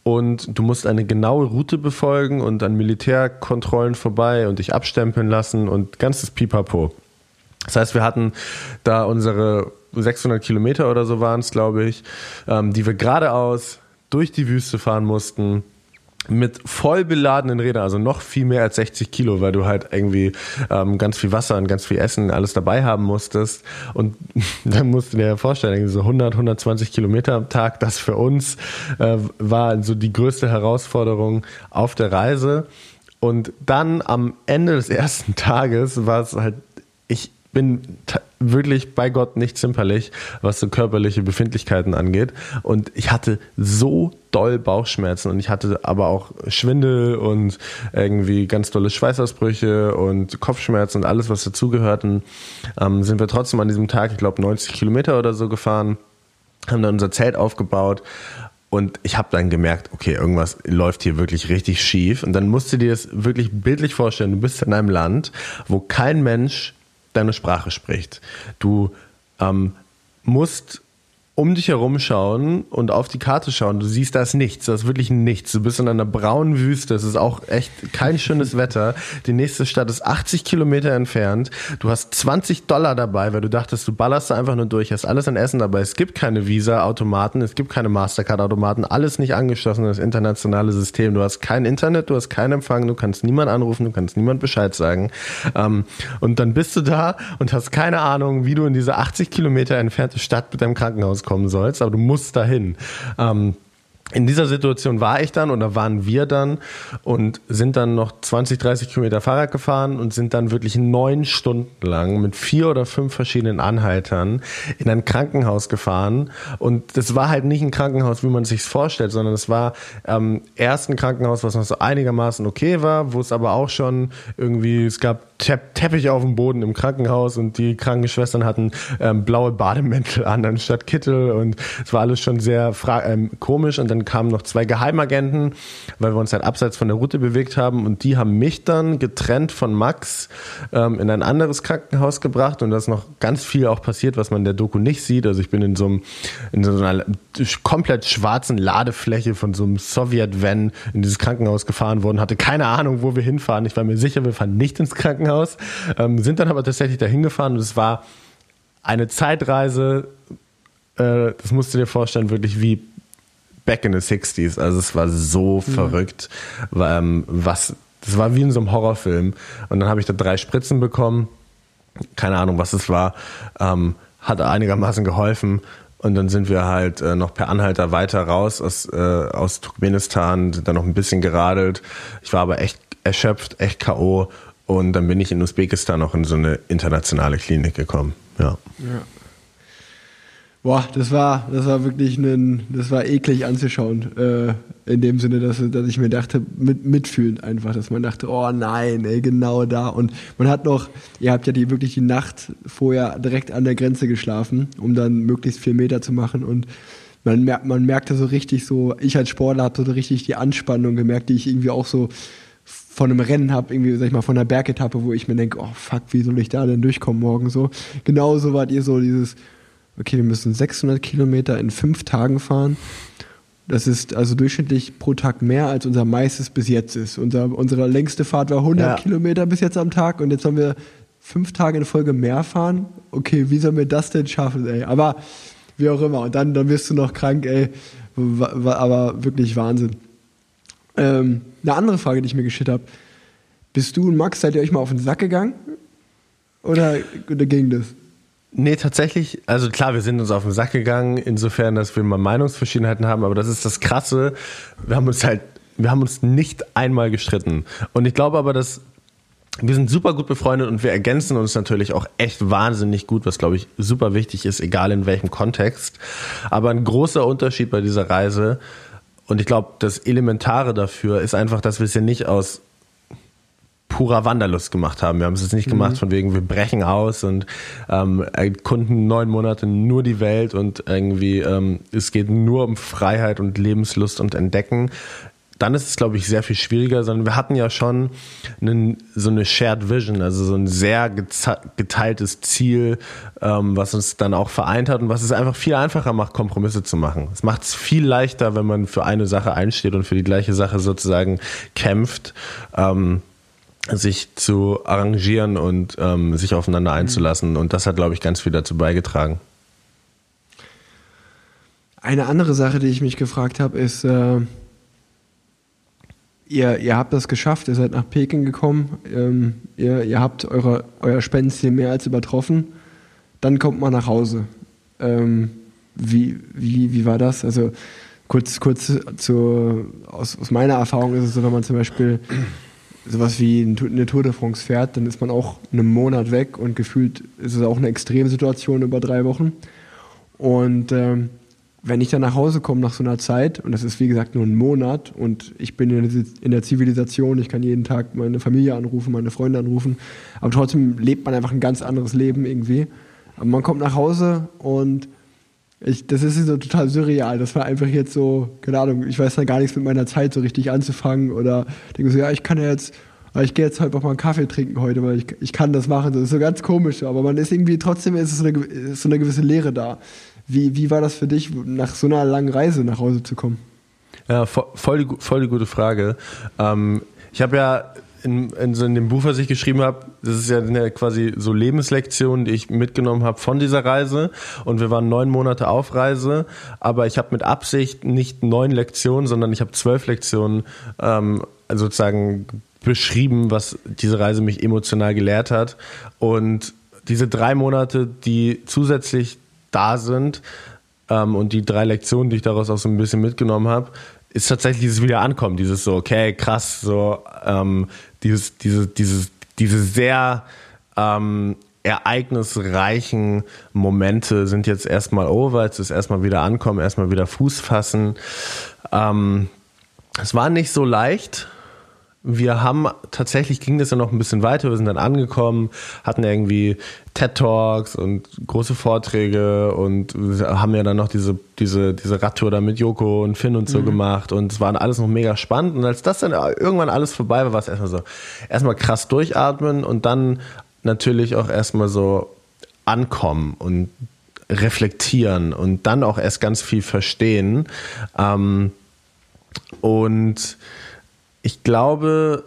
und du musst eine genaue Route befolgen und an Militärkontrollen vorbei und dich abstempeln lassen und ganzes Pipapo. Das heißt, wir hatten da unsere 600 Kilometer oder so waren es, glaube ich, ähm, die wir geradeaus durch die Wüste fahren mussten mit voll beladenen Rädern, also noch viel mehr als 60 Kilo, weil du halt irgendwie ähm, ganz viel Wasser und ganz viel Essen alles dabei haben musstest. Und dann musst du dir ja vorstellen, so 100, 120 Kilometer am Tag, das für uns äh, war so die größte Herausforderung auf der Reise. Und dann am Ende des ersten Tages war es halt, ich bin wirklich bei Gott nicht zimperlich, was so körperliche Befindlichkeiten angeht. Und ich hatte so doll Bauchschmerzen und ich hatte aber auch Schwindel und irgendwie ganz dolle Schweißausbrüche und Kopfschmerzen und alles, was dazugehört. ähm, sind wir trotzdem an diesem Tag, ich glaube 90 Kilometer oder so gefahren, haben dann unser Zelt aufgebaut und ich habe dann gemerkt, okay, irgendwas läuft hier wirklich richtig schief. Und dann musst du dir das wirklich bildlich vorstellen. Du bist in einem Land, wo kein Mensch deine Sprache spricht. Du ähm, musst um dich herum schauen und auf die Karte schauen. Du siehst, da ist nichts, da ist wirklich nichts. Du bist in einer braunen Wüste, es ist auch echt kein schönes Wetter. Die nächste Stadt ist 80 Kilometer entfernt. Du hast 20 Dollar dabei, weil du dachtest, du ballerst da einfach nur durch, hast alles an Essen dabei. Es gibt keine Visa-Automaten, es gibt keine Mastercard-Automaten, alles nicht angeschlossen, das internationale System. Du hast kein Internet, du hast keinen Empfang, du kannst niemand anrufen, du kannst niemand Bescheid sagen. Ähm, und dann bist du da und hast keine Ahnung, wie du in diese 80 Kilometer entfernte Stadt mit deinem Krankenhaus kommen sollst, aber du musst dahin. Ähm, in dieser Situation war ich dann oder waren wir dann und sind dann noch 20, 30 Kilometer Fahrrad gefahren und sind dann wirklich neun Stunden lang mit vier oder fünf verschiedenen Anhaltern in ein Krankenhaus gefahren. Und das war halt nicht ein Krankenhaus, wie man es sich vorstellt, sondern es war ähm, erst ein Krankenhaus, was noch so einigermaßen okay war, wo es aber auch schon irgendwie, es gab Tepp Teppich auf dem Boden im Krankenhaus und die Krankenschwestern hatten ähm, blaue Bademäntel an anstatt Kittel und es war alles schon sehr ähm, komisch und dann kamen noch zwei Geheimagenten, weil wir uns halt abseits von der Route bewegt haben und die haben mich dann getrennt von Max ähm, in ein anderes Krankenhaus gebracht und da ist noch ganz viel auch passiert, was man in der Doku nicht sieht. Also ich bin in so, einem, in so einer komplett schwarzen Ladefläche von so einem Sowjet-Van in dieses Krankenhaus gefahren worden, hatte keine Ahnung, wo wir hinfahren. Ich war mir sicher, wir fahren nicht ins Krankenhaus Krankenhaus, ähm, sind dann aber tatsächlich dahin gefahren und es war eine Zeitreise, äh, das musst du dir vorstellen, wirklich wie back in the 60s. Also es war so mhm. verrückt, ähm, was, das war wie in so einem Horrorfilm. Und dann habe ich da drei Spritzen bekommen, keine Ahnung, was es war, ähm, hat einigermaßen geholfen. Und dann sind wir halt äh, noch per Anhalter weiter raus aus, äh, aus Turkmenistan, sind dann noch ein bisschen geradelt. Ich war aber echt erschöpft, echt K.O. Und dann bin ich in Usbekistan auch in so eine internationale Klinik gekommen. Ja. ja. Boah, das war, das war wirklich ein, das war eklig anzuschauen. Äh, in dem Sinne, dass, dass ich mir dachte, mit, mitfühlend einfach, dass man dachte, oh nein, ey, genau da. Und man hat noch, ihr habt ja die wirklich die Nacht vorher direkt an der Grenze geschlafen, um dann möglichst vier Meter zu machen. Und man, merkt, man merkte so richtig so, ich als Sportler habe so richtig die Anspannung gemerkt, die ich irgendwie auch so von einem Rennen habe, irgendwie, sag ich mal, von einer Bergetappe, wo ich mir denke, oh fuck, wie soll ich da denn durchkommen morgen so. Genauso wart ihr so dieses, okay, wir müssen 600 Kilometer in fünf Tagen fahren. Das ist also durchschnittlich pro Tag mehr, als unser meistes bis jetzt ist. Unser, unsere längste Fahrt war 100 ja. Kilometer bis jetzt am Tag und jetzt haben wir fünf Tage in Folge mehr fahren. Okay, wie sollen wir das denn schaffen, ey? Aber wie auch immer. Und dann, dann wirst du noch krank, ey. Aber wirklich Wahnsinn. Ähm, eine andere Frage, die ich mir geschickt habe. Bist du und Max, seid ihr euch mal auf den Sack gegangen? Oder, oder ging das? Nee, tatsächlich, also klar, wir sind uns auf den Sack gegangen, insofern, dass wir mal Meinungsverschiedenheiten haben, aber das ist das Krasse. Wir haben uns halt, wir haben uns nicht einmal gestritten. Und ich glaube aber, dass wir sind super gut befreundet und wir ergänzen uns natürlich auch echt wahnsinnig gut, was glaube ich super wichtig ist, egal in welchem Kontext. Aber ein großer Unterschied bei dieser Reise und ich glaube, das Elementare dafür ist einfach, dass wir es ja nicht aus purer Wanderlust gemacht haben. Wir haben es jetzt nicht gemacht mhm. von wegen, wir brechen aus und ähm, erkunden neun Monate nur die Welt und irgendwie ähm, es geht nur um Freiheit und Lebenslust und Entdecken dann ist es, glaube ich, sehr viel schwieriger, sondern wir hatten ja schon einen, so eine Shared Vision, also so ein sehr geteiltes Ziel, ähm, was uns dann auch vereint hat und was es einfach viel einfacher macht, Kompromisse zu machen. Es macht es viel leichter, wenn man für eine Sache einsteht und für die gleiche Sache sozusagen kämpft. Ähm, sich zu arrangieren und ähm, sich aufeinander mhm. einzulassen. Und das hat, glaube ich, ganz viel dazu beigetragen. Eine andere Sache, die ich mich gefragt habe, ist, äh, ihr, ihr habt das geschafft, ihr seid nach Peking gekommen, ähm, ihr, ihr habt eure, euer Spendenziel mehr als übertroffen, dann kommt man nach Hause. Ähm, wie, wie, wie war das? Also kurz, kurz zu, aus, aus meiner Erfahrung ist es so, wenn man zum Beispiel sowas wie eine Tour de France fährt, dann ist man auch einen Monat weg und gefühlt ist es auch eine Extremsituation über drei Wochen. Und ähm, wenn ich dann nach Hause komme nach so einer Zeit, und das ist wie gesagt nur ein Monat, und ich bin in der Zivilisation, ich kann jeden Tag meine Familie anrufen, meine Freunde anrufen, aber trotzdem lebt man einfach ein ganz anderes Leben irgendwie. Aber man kommt nach Hause und ich, das ist so total surreal. Das war einfach jetzt so, keine Ahnung, ich weiß dann gar nichts mit meiner Zeit so richtig anzufangen oder denke so, ja, ich kann ja jetzt, ich gehe jetzt halt auch mal einen Kaffee trinken heute, weil ich, ich kann das machen. Das ist so ganz komisch, aber man ist irgendwie, trotzdem ist es so eine, ist so eine gewisse Leere da. Wie, wie war das für dich, nach so einer langen Reise nach Hause zu kommen? Ja, voll, die, voll die gute Frage. Ähm, ich habe ja in, in, so in dem Buch, was ich geschrieben habe, das ist ja quasi so Lebenslektion, die ich mitgenommen habe von dieser Reise. Und wir waren neun Monate auf Reise, aber ich habe mit Absicht nicht neun Lektionen, sondern ich habe zwölf Lektionen ähm, sozusagen beschrieben, was diese Reise mich emotional gelehrt hat. Und diese drei Monate, die zusätzlich da sind ähm, und die drei Lektionen, die ich daraus auch so ein bisschen mitgenommen habe, ist tatsächlich dieses Wiederankommen, dieses so, okay, krass, so ähm, dieses, diese, dieses, diese sehr ähm, ereignisreichen Momente sind jetzt erstmal over, jetzt ist erstmal wieder ankommen, erstmal wieder Fuß fassen. Ähm, es war nicht so leicht, wir haben tatsächlich ging das ja noch ein bisschen weiter. Wir sind dann angekommen, hatten irgendwie TED Talks und große Vorträge und haben ja dann noch diese diese diese Radtour da mit Joko und Finn und so mhm. gemacht und es war alles noch mega spannend und als das dann irgendwann alles vorbei war, war es erstmal so erstmal krass durchatmen und dann natürlich auch erstmal so ankommen und reflektieren und dann auch erst ganz viel verstehen ähm, und ich glaube,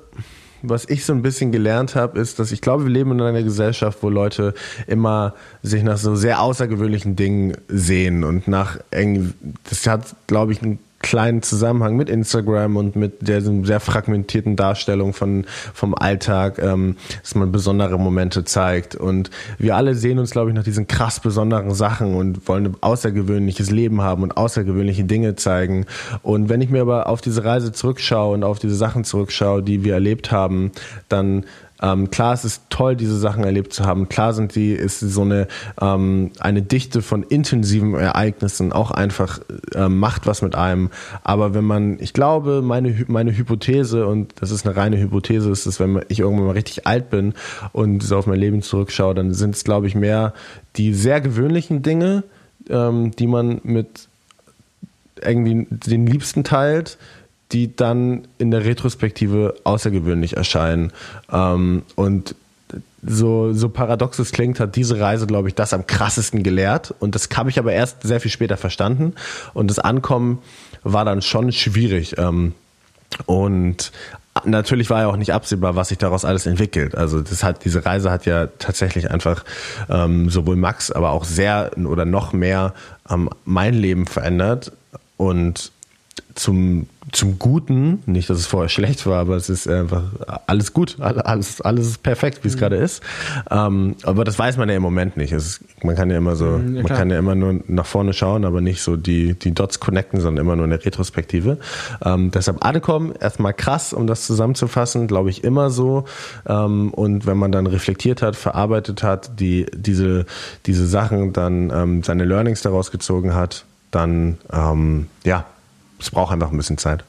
was ich so ein bisschen gelernt habe, ist, dass ich glaube, wir leben in einer Gesellschaft, wo Leute immer sich nach so sehr außergewöhnlichen Dingen sehen und nach eng, das hat, glaube ich, ein kleinen Zusammenhang mit Instagram und mit der sehr fragmentierten Darstellung von, vom Alltag, ähm, dass man besondere Momente zeigt. Und wir alle sehen uns, glaube ich, nach diesen krass besonderen Sachen und wollen ein außergewöhnliches Leben haben und außergewöhnliche Dinge zeigen. Und wenn ich mir aber auf diese Reise zurückschaue und auf diese Sachen zurückschaue, die wir erlebt haben, dann ähm, klar, es ist toll, diese Sachen erlebt zu haben. Klar sind die, ist so eine, ähm, eine Dichte von intensiven Ereignissen auch einfach, äh, macht was mit einem. Aber wenn man, ich glaube, meine, meine Hypothese, und das ist eine reine Hypothese, ist es, wenn ich irgendwann mal richtig alt bin und so auf mein Leben zurückschaue, dann sind es, glaube ich, mehr die sehr gewöhnlichen Dinge, ähm, die man mit irgendwie den Liebsten teilt, die dann in der Retrospektive außergewöhnlich erscheinen. Ähm, und so, so paradox es klingt, hat diese Reise, glaube ich, das am krassesten gelehrt. Und das habe ich aber erst sehr viel später verstanden. Und das Ankommen war dann schon schwierig. Ähm, und natürlich war ja auch nicht absehbar, was sich daraus alles entwickelt. Also das hat diese Reise hat ja tatsächlich einfach ähm, sowohl Max, aber auch sehr oder noch mehr ähm, mein Leben verändert und zum, zum Guten, nicht, dass es vorher schlecht war, aber es ist einfach alles gut, alles, alles ist perfekt, wie es mhm. gerade ist. Ähm, aber das weiß man ja im Moment nicht. Es, man kann ja immer so, mhm, ja, man kann ja immer nur nach vorne schauen, aber nicht so die, die Dots connecten, sondern immer nur eine Retrospektive. Ähm, deshalb Adecom, erstmal krass, um das zusammenzufassen, glaube ich immer so. Ähm, und wenn man dann reflektiert hat, verarbeitet hat, die, diese, diese Sachen, dann ähm, seine Learnings daraus gezogen hat, dann ähm, ja, es braucht einfach ein bisschen Zeit.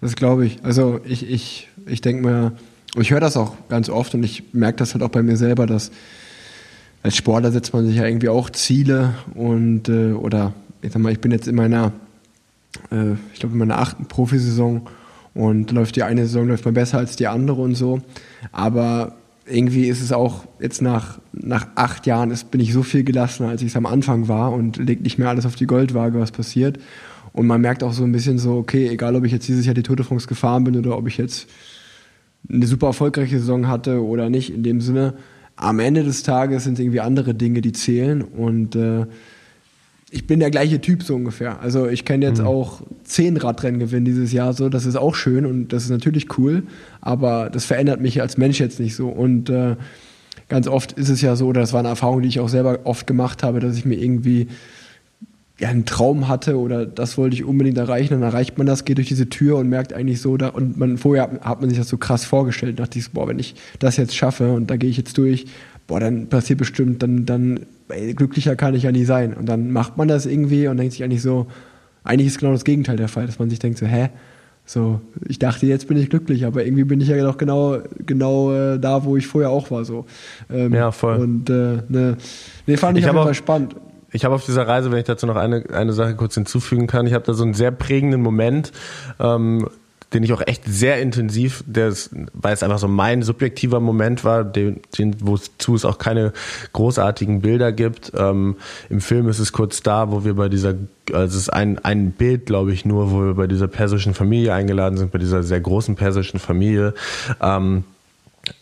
Das glaube ich. Also ich, ich, ich denke mir, ich höre das auch ganz oft und ich merke das halt auch bei mir selber, dass als Sportler setzt man sich ja irgendwie auch Ziele und äh, oder ich sag mal, ich bin jetzt in meiner, äh, ich glaube in meiner achten Profisaison und läuft die eine Saison läuft mal besser als die andere und so. Aber irgendwie ist es auch jetzt nach, nach acht Jahren ist, bin ich so viel gelassener, als ich es am Anfang war und legt nicht mehr alles auf die Goldwaage, was passiert. Und man merkt auch so ein bisschen so, okay, egal ob ich jetzt dieses Jahr die Tour de France gefahren bin oder ob ich jetzt eine super erfolgreiche Saison hatte oder nicht, in dem Sinne, am Ende des Tages sind irgendwie andere Dinge, die zählen und äh, ich bin der gleiche Typ so ungefähr. Also ich kann jetzt mhm. auch zehn Radrennen gewinnen dieses Jahr so, das ist auch schön und das ist natürlich cool, aber das verändert mich als Mensch jetzt nicht so. Und äh, ganz oft ist es ja so, das war eine Erfahrung, die ich auch selber oft gemacht habe, dass ich mir irgendwie ja, einen Traum hatte oder das wollte ich unbedingt erreichen, dann erreicht man das, geht durch diese Tür und merkt eigentlich so, da, und man vorher hat man sich das so krass vorgestellt, dachte ich, boah, wenn ich das jetzt schaffe und da gehe ich jetzt durch, boah, dann passiert bestimmt, dann, dann ey, glücklicher kann ich ja nie sein. Und dann macht man das irgendwie und denkt sich eigentlich so, eigentlich ist genau das Gegenteil der Fall, dass man sich denkt so, hä? So, ich dachte, jetzt bin ich glücklich, aber irgendwie bin ich ja doch genau, genau äh, da, wo ich vorher auch war. So. Ähm, ja, voll. Und äh, ne, nee, fand ich, ich auf jeden Fall spannend. Ich habe auf dieser Reise, wenn ich dazu noch eine, eine Sache kurz hinzufügen kann, ich habe da so einen sehr prägenden Moment, ähm, den ich auch echt sehr intensiv, der, weil es einfach so mein subjektiver Moment war, den, den, wozu es auch keine großartigen Bilder gibt. Ähm, Im Film ist es kurz da, wo wir bei dieser, also es ist ein, ein Bild, glaube ich, nur, wo wir bei dieser persischen Familie eingeladen sind, bei dieser sehr großen persischen Familie. Ähm,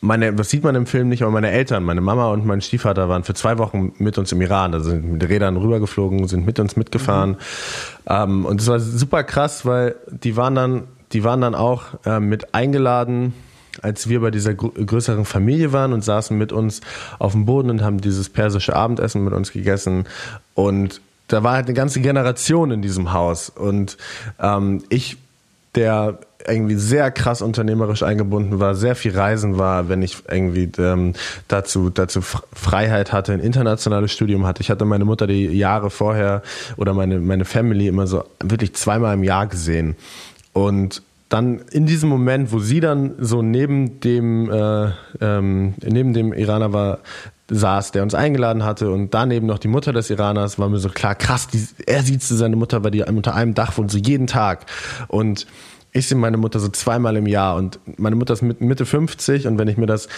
meine, das sieht man im Film nicht, aber meine Eltern, meine Mama und mein Stiefvater waren für zwei Wochen mit uns im Iran. Da sind mit Rädern rübergeflogen, sind mit uns mitgefahren. Mhm. Ähm, und es war super krass, weil die waren dann die waren dann auch äh, mit eingeladen, als wir bei dieser größeren Familie waren und saßen mit uns auf dem Boden und haben dieses persische Abendessen mit uns gegessen. Und da war halt eine ganze Generation in diesem Haus. Und ähm, ich, der irgendwie sehr krass unternehmerisch eingebunden war, sehr viel reisen war, wenn ich irgendwie ähm, dazu, dazu Freiheit hatte, ein internationales Studium hatte. Ich hatte meine Mutter die Jahre vorher oder meine, meine Family immer so wirklich zweimal im Jahr gesehen. Und dann in diesem Moment, wo sie dann so neben dem, äh, ähm, neben dem Iraner war, saß, der uns eingeladen hatte und daneben noch die Mutter des Iraners, war mir so klar, krass, die, er sieht zu seine Mutter, weil die unter einem Dach wohnt, so jeden Tag. Und ich sehe meine Mutter so zweimal im Jahr und meine Mutter ist Mitte 50 und wenn ich mir das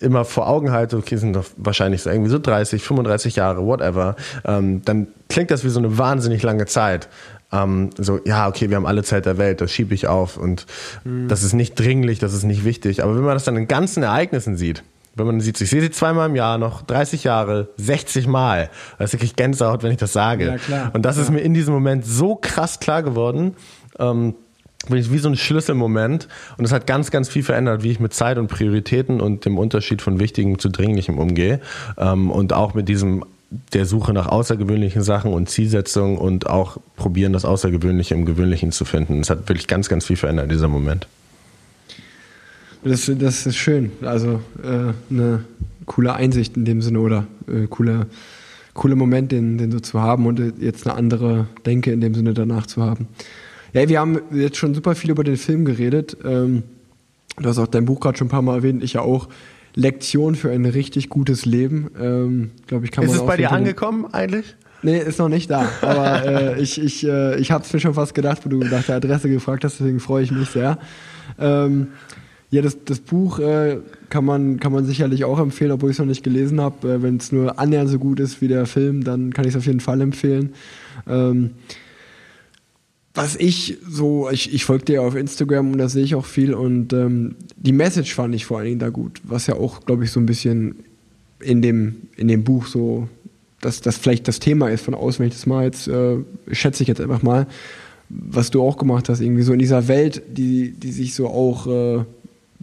immer vor Augen halte, okay, sind doch wahrscheinlich so irgendwie so 30, 35 Jahre, whatever, ähm, dann klingt das wie so eine wahnsinnig lange Zeit ähm, so, ja, okay, wir haben alle Zeit der Welt, das schiebe ich auf und mhm. das ist nicht dringlich, das ist nicht wichtig. Aber wenn man das dann in ganzen Ereignissen sieht, wenn man sieht, ich sehe sie zweimal im Jahr, noch 30 Jahre, 60 Mal, das ist wirklich Gänsehaut, wenn ich das sage. Ja, klar. Und das ja. ist mir in diesem Moment so krass klar geworden. Ähm, wie so ein Schlüsselmoment und es hat ganz, ganz viel verändert, wie ich mit Zeit und Prioritäten und dem Unterschied von Wichtigem zu Dringlichem umgehe ähm, und auch mit diesem der Suche nach außergewöhnlichen Sachen und Zielsetzungen und auch probieren, das Außergewöhnliche im Gewöhnlichen zu finden. Es hat wirklich ganz, ganz viel verändert, dieser Moment. Das, das ist schön. Also äh, eine coole Einsicht in dem Sinne oder äh, cooler coole Moment, den, den so zu haben und jetzt eine andere Denke in dem Sinne danach zu haben. Ja, wir haben jetzt schon super viel über den Film geredet. Ähm, du hast auch dein Buch gerade schon ein paar Mal erwähnt, ich ja auch. Lektion für ein richtig gutes Leben. Ähm, glaube ich, kann ist man es bei dir angekommen eigentlich? Nee, ist noch nicht da. Aber äh, ich, ich, äh, ich habe es mir schon fast gedacht, wo du nach der Adresse gefragt hast, deswegen freue ich mich sehr. Ähm, ja, das, das Buch äh, kann, man, kann man sicherlich auch empfehlen, obwohl ich es noch nicht gelesen habe. Äh, Wenn es nur annähernd so gut ist wie der Film, dann kann ich es auf jeden Fall empfehlen. Ähm, was ich so, ich, ich folge dir auf Instagram und da sehe ich auch viel und ähm, die Message fand ich vor allen Dingen da gut, was ja auch, glaube ich, so ein bisschen in dem, in dem Buch so, dass das vielleicht das Thema ist von außen, wenn ich das mal jetzt, äh, schätze ich jetzt einfach mal, was du auch gemacht hast, irgendwie so in dieser Welt, die, die sich so auch, äh,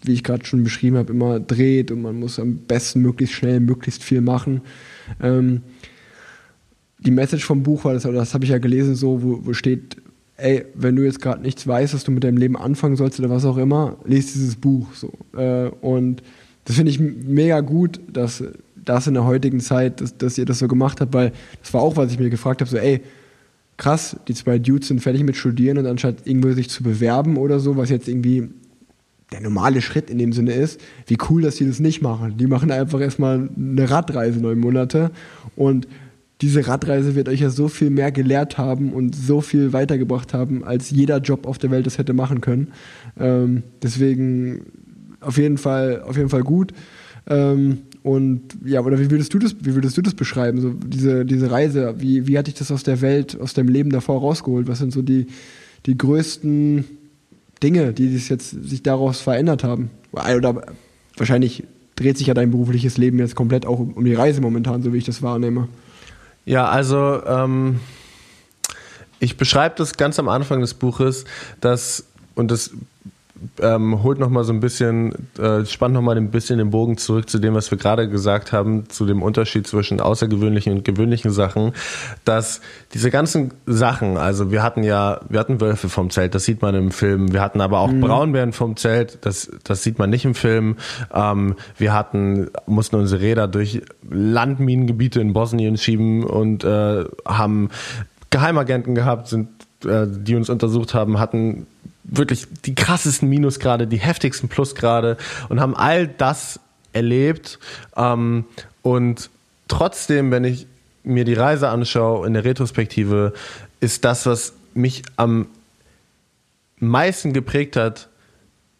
wie ich gerade schon beschrieben habe, immer dreht und man muss am besten möglichst schnell möglichst viel machen. Ähm, die Message vom Buch war das, das habe ich ja gelesen, so, wo, wo steht, ey, wenn du jetzt gerade nichts weißt, was du mit deinem Leben anfangen sollst oder was auch immer, liest dieses Buch. So. Äh, und das finde ich mega gut, dass das in der heutigen Zeit, dass, dass ihr das so gemacht habt, weil das war auch, was ich mir gefragt habe, so ey, krass, die zwei Dudes sind fertig mit Studieren und anstatt irgendwo sich zu bewerben oder so, was jetzt irgendwie der normale Schritt in dem Sinne ist, wie cool, dass die das nicht machen. Die machen einfach erstmal eine Radreise neun Monate und diese Radreise wird euch ja so viel mehr gelehrt haben und so viel weitergebracht haben, als jeder Job auf der Welt das hätte machen können. Ähm, deswegen auf jeden Fall, auf jeden Fall gut. Ähm, und ja, oder wie würdest du das, wie würdest du das beschreiben? So diese, diese Reise, wie, wie hat dich das aus der Welt, aus deinem Leben davor rausgeholt? Was sind so die, die größten Dinge, die sich jetzt sich daraus verändert haben? Oder wahrscheinlich dreht sich ja dein berufliches Leben jetzt komplett auch um die Reise momentan, so wie ich das wahrnehme. Ja, also ähm, ich beschreibe das ganz am Anfang des Buches, dass, und das ähm, holt nochmal so ein bisschen, äh, spannt nochmal ein bisschen den Bogen zurück zu dem, was wir gerade gesagt haben, zu dem Unterschied zwischen außergewöhnlichen und gewöhnlichen Sachen, dass diese ganzen Sachen, also wir hatten ja, wir hatten Wölfe vom Zelt, das sieht man im Film, wir hatten aber auch mhm. Braunbären vom Zelt, das, das sieht man nicht im Film, ähm, wir hatten, mussten unsere Räder durch Landminengebiete in Bosnien schieben und äh, haben Geheimagenten gehabt, sind äh, die uns untersucht haben, hatten wirklich die krassesten Minusgrade, die heftigsten Plusgrade und haben all das erlebt. Ähm, und trotzdem, wenn ich mir die Reise anschaue in der Retrospektive, ist das, was mich am meisten geprägt hat,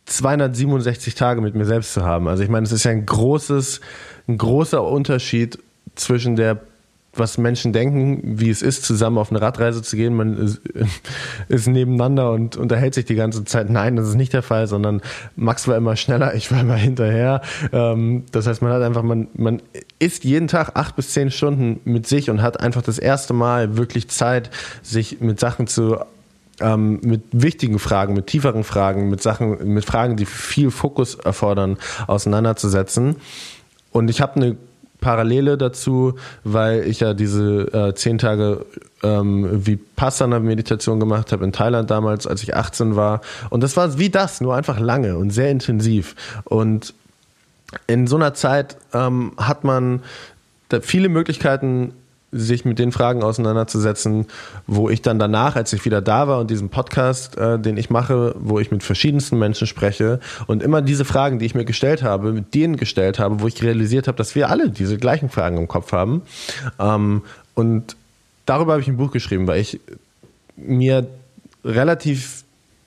267 Tage mit mir selbst zu haben. Also ich meine, es ist ja ein großes, ein großer Unterschied zwischen der was Menschen denken, wie es ist, zusammen auf eine Radreise zu gehen. Man ist, ist, nebeneinander und unterhält sich die ganze Zeit. Nein, das ist nicht der Fall, sondern Max war immer schneller, ich war immer hinterher. Ähm, das heißt, man hat einfach, man, man ist jeden Tag acht bis zehn Stunden mit sich und hat einfach das erste Mal wirklich Zeit, sich mit Sachen zu ähm, mit wichtigen Fragen, mit tieferen Fragen, mit Sachen, mit Fragen, die viel Fokus erfordern, auseinanderzusetzen. Und ich habe eine Parallele dazu, weil ich ja diese äh, zehn Tage ähm, Vipassana-Meditation gemacht habe in Thailand damals, als ich 18 war. Und das war wie das, nur einfach lange und sehr intensiv. Und in so einer Zeit ähm, hat man viele Möglichkeiten, sich mit den Fragen auseinanderzusetzen, wo ich dann danach, als ich wieder da war und diesen Podcast, äh, den ich mache, wo ich mit verschiedensten Menschen spreche und immer diese Fragen, die ich mir gestellt habe, mit denen gestellt habe, wo ich realisiert habe, dass wir alle diese gleichen Fragen im Kopf haben. Ähm, und darüber habe ich ein Buch geschrieben, weil ich mir relativ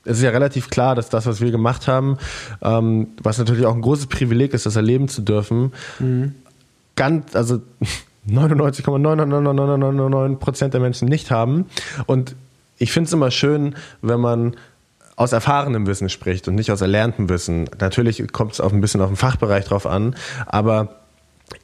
es ist ja relativ klar, dass das, was wir gemacht haben, ähm, was natürlich auch ein großes Privileg ist, das erleben zu dürfen, mhm. ganz, also 99,99999 Prozent der Menschen nicht haben. Und ich finde es immer schön, wenn man aus erfahrenem Wissen spricht und nicht aus erlerntem Wissen. Natürlich kommt es auch ein bisschen auf den Fachbereich drauf an, aber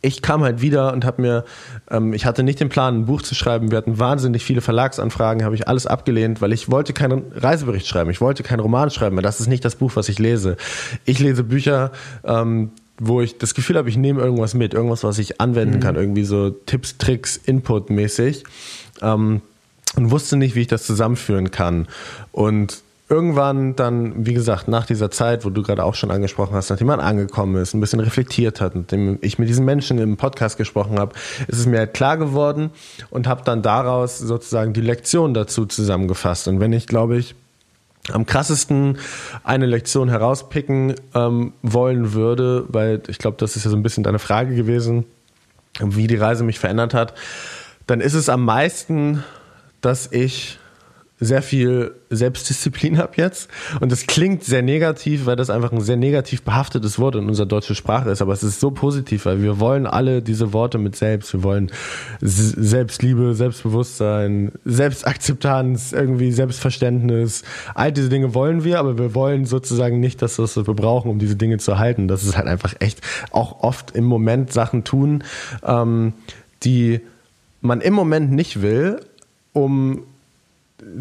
ich kam halt wieder und habe mir, ähm, ich hatte nicht den Plan, ein Buch zu schreiben. Wir hatten wahnsinnig viele Verlagsanfragen, habe ich alles abgelehnt, weil ich wollte keinen Reisebericht schreiben, ich wollte keinen Roman schreiben, weil das ist nicht das Buch, was ich lese. Ich lese Bücher, ähm, wo ich das Gefühl habe, ich nehme irgendwas mit, irgendwas, was ich anwenden mhm. kann, irgendwie so Tipps, Tricks, Input-mäßig. Ähm, und wusste nicht, wie ich das zusammenführen kann. Und irgendwann dann, wie gesagt, nach dieser Zeit, wo du gerade auch schon angesprochen hast, nachdem man angekommen ist, ein bisschen reflektiert hat, nachdem ich mit diesen Menschen im Podcast gesprochen habe, ist es mir halt klar geworden und habe dann daraus sozusagen die Lektion dazu zusammengefasst. Und wenn ich, glaube ich, am krassesten eine Lektion herauspicken ähm, wollen würde, weil ich glaube, das ist ja so ein bisschen deine Frage gewesen, wie die Reise mich verändert hat, dann ist es am meisten, dass ich sehr viel Selbstdisziplin habe jetzt. Und das klingt sehr negativ, weil das einfach ein sehr negativ behaftetes Wort in unserer deutschen Sprache ist. Aber es ist so positiv, weil wir wollen alle diese Worte mit selbst. Wir wollen Selbstliebe, Selbstbewusstsein, Selbstakzeptanz, irgendwie Selbstverständnis. All diese Dinge wollen wir, aber wir wollen sozusagen nicht, dass wir das wir brauchen, um diese Dinge zu erhalten. Das ist halt einfach echt auch oft im Moment Sachen tun, ähm, die man im Moment nicht will, um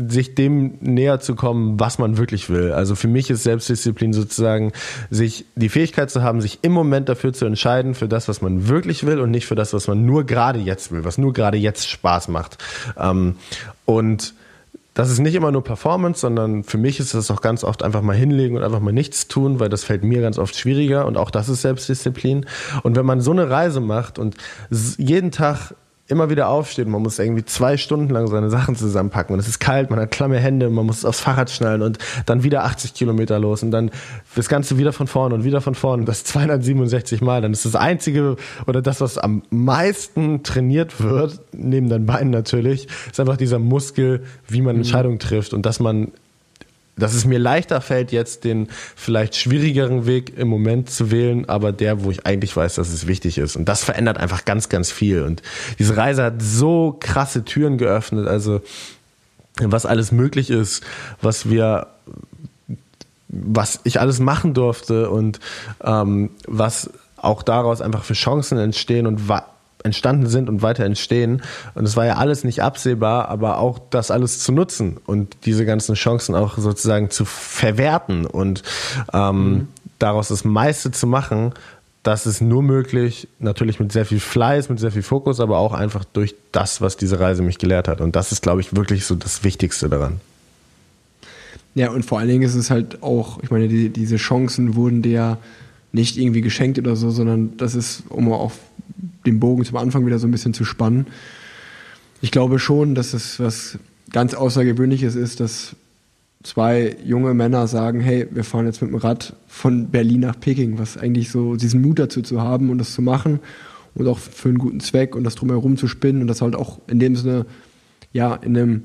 sich dem näher zu kommen, was man wirklich will. Also für mich ist Selbstdisziplin sozusagen, sich die Fähigkeit zu haben, sich im Moment dafür zu entscheiden, für das, was man wirklich will und nicht für das, was man nur gerade jetzt will, was nur gerade jetzt Spaß macht. Ähm, und das ist nicht immer nur Performance, sondern für mich ist das auch ganz oft einfach mal hinlegen und einfach mal nichts tun, weil das fällt mir ganz oft schwieriger und auch das ist Selbstdisziplin. Und wenn man so eine Reise macht und jeden Tag immer wieder aufsteht. Man muss irgendwie zwei Stunden lang seine Sachen zusammenpacken und es ist kalt, man hat klamme Hände, man muss aufs Fahrrad schnallen und dann wieder 80 Kilometer los und dann das Ganze wieder von vorne und wieder von vorne. Das 267 Mal. Dann ist das einzige oder das, was am meisten trainiert wird, neben den Beinen natürlich, ist einfach dieser Muskel, wie man mhm. Entscheidungen trifft und dass man dass es mir leichter fällt, jetzt den vielleicht schwierigeren Weg im Moment zu wählen, aber der, wo ich eigentlich weiß, dass es wichtig ist. Und das verändert einfach ganz, ganz viel. Und diese Reise hat so krasse Türen geöffnet, also was alles möglich ist, was wir was ich alles machen durfte und ähm, was auch daraus einfach für Chancen entstehen und entstanden sind und weiter entstehen. Und es war ja alles nicht absehbar, aber auch das alles zu nutzen und diese ganzen Chancen auch sozusagen zu verwerten und ähm, mhm. daraus das meiste zu machen, das ist nur möglich, natürlich mit sehr viel Fleiß, mit sehr viel Fokus, aber auch einfach durch das, was diese Reise mich gelehrt hat. Und das ist, glaube ich, wirklich so das Wichtigste daran. Ja, und vor allen Dingen ist es halt auch, ich meine, die, diese Chancen wurden dir nicht irgendwie geschenkt oder so, sondern das ist, um auf den Bogen zum Anfang wieder so ein bisschen zu spannen. Ich glaube schon, dass es was ganz Außergewöhnliches ist, dass zwei junge Männer sagen, hey, wir fahren jetzt mit dem Rad von Berlin nach Peking, was eigentlich so diesen Mut dazu zu haben und das zu machen und auch für einen guten Zweck und das drumherum zu spinnen und das halt auch in dem Sinne, ja, in einem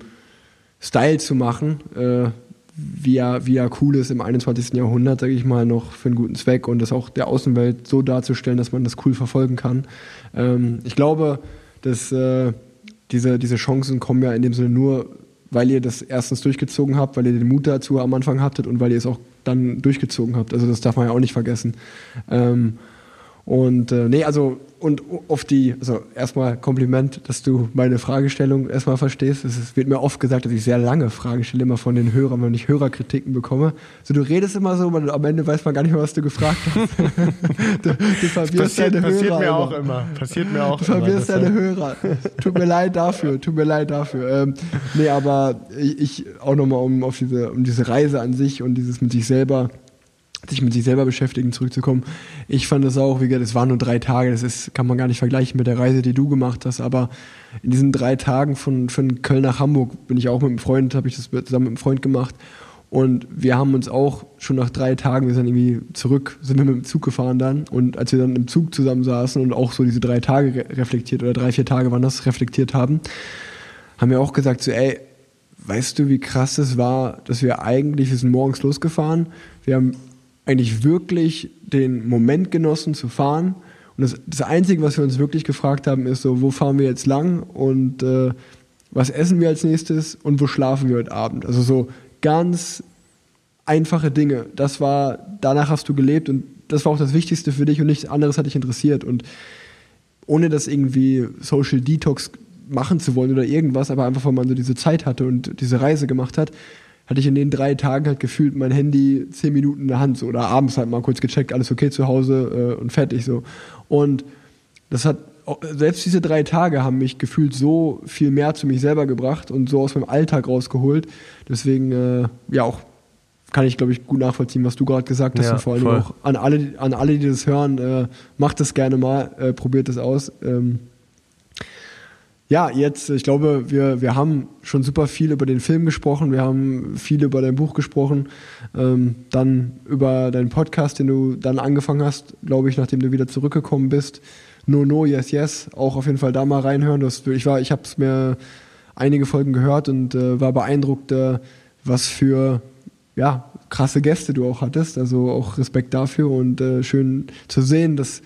Style zu machen, äh, wie er, wie er cool ist im 21. Jahrhundert, sage ich mal, noch für einen guten Zweck und das auch der Außenwelt so darzustellen, dass man das cool verfolgen kann. Ähm, ich glaube, dass äh, diese, diese Chancen kommen ja in dem Sinne nur, weil ihr das erstens durchgezogen habt, weil ihr den Mut dazu am Anfang hattet und weil ihr es auch dann durchgezogen habt. Also das darf man ja auch nicht vergessen. Ähm, und äh, nee, also und auf die, also erstmal Kompliment, dass du meine Fragestellung erstmal verstehst. Es wird mir oft gesagt, dass ich sehr lange Fragen stelle, immer von den Hörern, wenn ich Hörerkritiken bekomme. So, du redest immer so, aber am Ende weiß man gar nicht mehr, was du gefragt hast. du, du verwirrst passiert, deine passiert Hörer. Passiert mir immer. auch immer. Passiert mir auch Du verwirrst deine Hörer. Tut mir leid dafür, tut mir leid dafür. Ähm, nee, aber ich, ich auch nochmal um auf diese, um diese Reise an sich und dieses mit sich selber sich mit sich selber beschäftigen, zurückzukommen. Ich fand das auch, wie gesagt, es waren nur drei Tage, das ist, kann man gar nicht vergleichen mit der Reise, die du gemacht hast, aber in diesen drei Tagen von, von Köln nach Hamburg bin ich auch mit einem Freund, habe ich das zusammen mit einem Freund gemacht und wir haben uns auch schon nach drei Tagen, wir sind irgendwie zurück, sind wir mit dem Zug gefahren dann und als wir dann im Zug zusammen saßen und auch so diese drei Tage reflektiert oder drei, vier Tage waren das reflektiert haben, haben wir auch gesagt so, ey, weißt du, wie krass es war, dass wir eigentlich, wir sind morgens losgefahren, wir haben eigentlich wirklich den Moment genossen zu fahren. Und das, das Einzige, was wir uns wirklich gefragt haben, ist so, wo fahren wir jetzt lang und äh, was essen wir als nächstes und wo schlafen wir heute Abend? Also so ganz einfache Dinge. Das war, danach hast du gelebt und das war auch das Wichtigste für dich und nichts anderes hat dich interessiert. Und ohne das irgendwie Social Detox machen zu wollen oder irgendwas, aber einfach, weil man so diese Zeit hatte und diese Reise gemacht hat, hatte ich in den drei Tagen halt gefühlt mein Handy zehn Minuten in der Hand so, oder abends halt mal kurz gecheckt, alles okay zu Hause äh, und fertig so. Und das hat selbst diese drei Tage haben mich gefühlt so viel mehr zu mich selber gebracht und so aus meinem Alltag rausgeholt. Deswegen, äh, ja, auch kann ich, glaube ich, gut nachvollziehen, was du gerade gesagt hast. Ja, und vor allem voll. auch an alle, an alle, die das hören, äh, macht das gerne mal, äh, probiert das aus. Ähm, ja, jetzt, ich glaube, wir, wir haben schon super viel über den Film gesprochen, wir haben viel über dein Buch gesprochen, ähm, dann über deinen Podcast, den du dann angefangen hast, glaube ich, nachdem du wieder zurückgekommen bist. No, no, yes, yes. Auch auf jeden Fall da mal reinhören. Das, ich ich habe es mir einige Folgen gehört und äh, war beeindruckt, äh, was für ja, krasse Gäste du auch hattest. Also auch Respekt dafür und äh, schön zu sehen, dass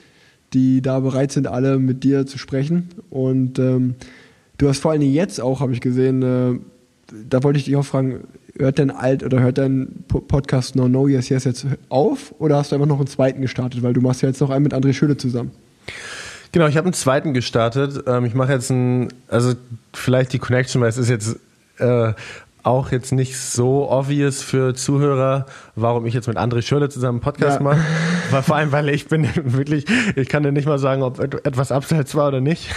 die da bereit sind, alle mit dir zu sprechen. Und ähm, du hast vor allen Dingen jetzt auch, habe ich gesehen, äh, da wollte ich dich auch fragen, hört dein alt oder hört dein Podcast No No Yes Yes jetzt auf oder hast du einfach noch einen zweiten gestartet? Weil du machst ja jetzt noch einen mit André Schöne zusammen. Genau, ich habe einen zweiten gestartet. Ähm, ich mache jetzt einen, also vielleicht die Connection, weil es ist jetzt äh, auch jetzt nicht so obvious für Zuhörer, warum ich jetzt mit André Schürle zusammen einen Podcast ja. mache. Weil, vor allem, weil ich bin wirklich, ich kann dir nicht mal sagen, ob etwas abseits war oder nicht.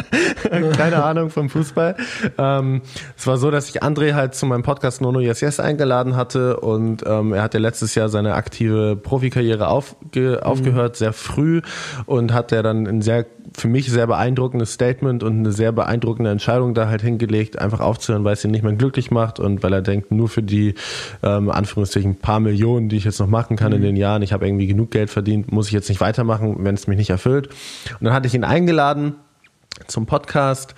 Keine Ahnung vom Fußball. Ähm, es war so, dass ich André halt zu meinem Podcast Nono Yes Yes eingeladen hatte und ähm, er hat ja letztes Jahr seine aktive Profikarriere aufge, aufgehört, mhm. sehr früh und hat er dann ein sehr für mich sehr beeindruckendes Statement und eine sehr beeindruckende Entscheidung da halt hingelegt, einfach aufzuhören, weil es ihn nicht mehr glücklich macht und weil er denkt, nur für die ähm, Anführungszeichen paar Millionen, die ich jetzt noch machen kann mhm. in den Jahren, ich habe irgendwie genug Geld verdient, muss ich jetzt nicht weitermachen, wenn es mich nicht erfüllt. Und dann hatte ich ihn eingeladen zum Podcast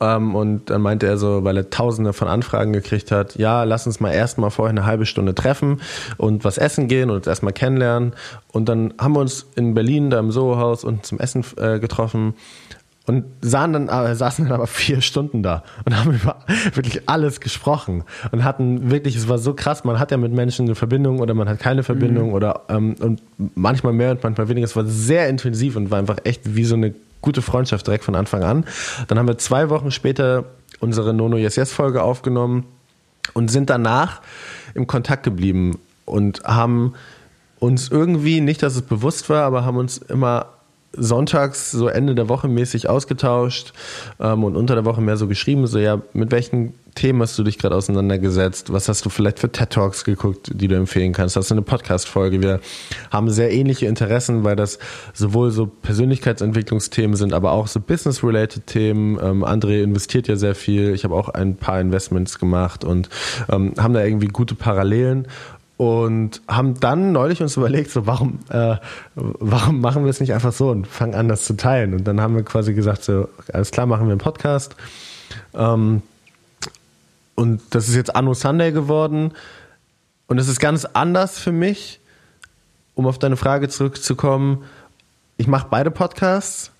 ähm, und dann meinte er so, weil er tausende von Anfragen gekriegt hat, ja, lass uns mal erstmal vorher eine halbe Stunde treffen und was essen gehen und uns erstmal kennenlernen. Und dann haben wir uns in Berlin da im Soho-Haus und zum Essen äh, getroffen und sahen dann, äh, saßen dann aber vier Stunden da und haben über wirklich alles gesprochen und hatten wirklich, es war so krass, man hat ja mit Menschen eine Verbindung oder man hat keine Verbindung mhm. oder ähm, und manchmal mehr und manchmal weniger. Es war sehr intensiv und war einfach echt wie so eine gute Freundschaft direkt von Anfang an. Dann haben wir zwei Wochen später unsere Nono Yes Yes Folge aufgenommen und sind danach im Kontakt geblieben und haben uns irgendwie, nicht dass es bewusst war, aber haben uns immer sonntags so Ende der Woche mäßig ausgetauscht ähm, und unter der Woche mehr so geschrieben, so ja, mit welchen Themen hast du dich gerade auseinandergesetzt? Was hast du vielleicht für TED Talks geguckt, die du empfehlen kannst? Hast du eine Podcast-Folge? Wir haben sehr ähnliche Interessen, weil das sowohl so Persönlichkeitsentwicklungsthemen sind, aber auch so Business-related Themen. Ähm, André investiert ja sehr viel. Ich habe auch ein paar Investments gemacht und ähm, haben da irgendwie gute Parallelen und haben dann neulich uns überlegt, so warum, äh, warum machen wir es nicht einfach so und fangen an, das zu teilen. Und dann haben wir quasi gesagt, so alles klar, machen wir einen Podcast. Ähm, und das ist jetzt Anno Sunday geworden. Und es ist ganz anders für mich, um auf deine Frage zurückzukommen. Ich mache beide Podcasts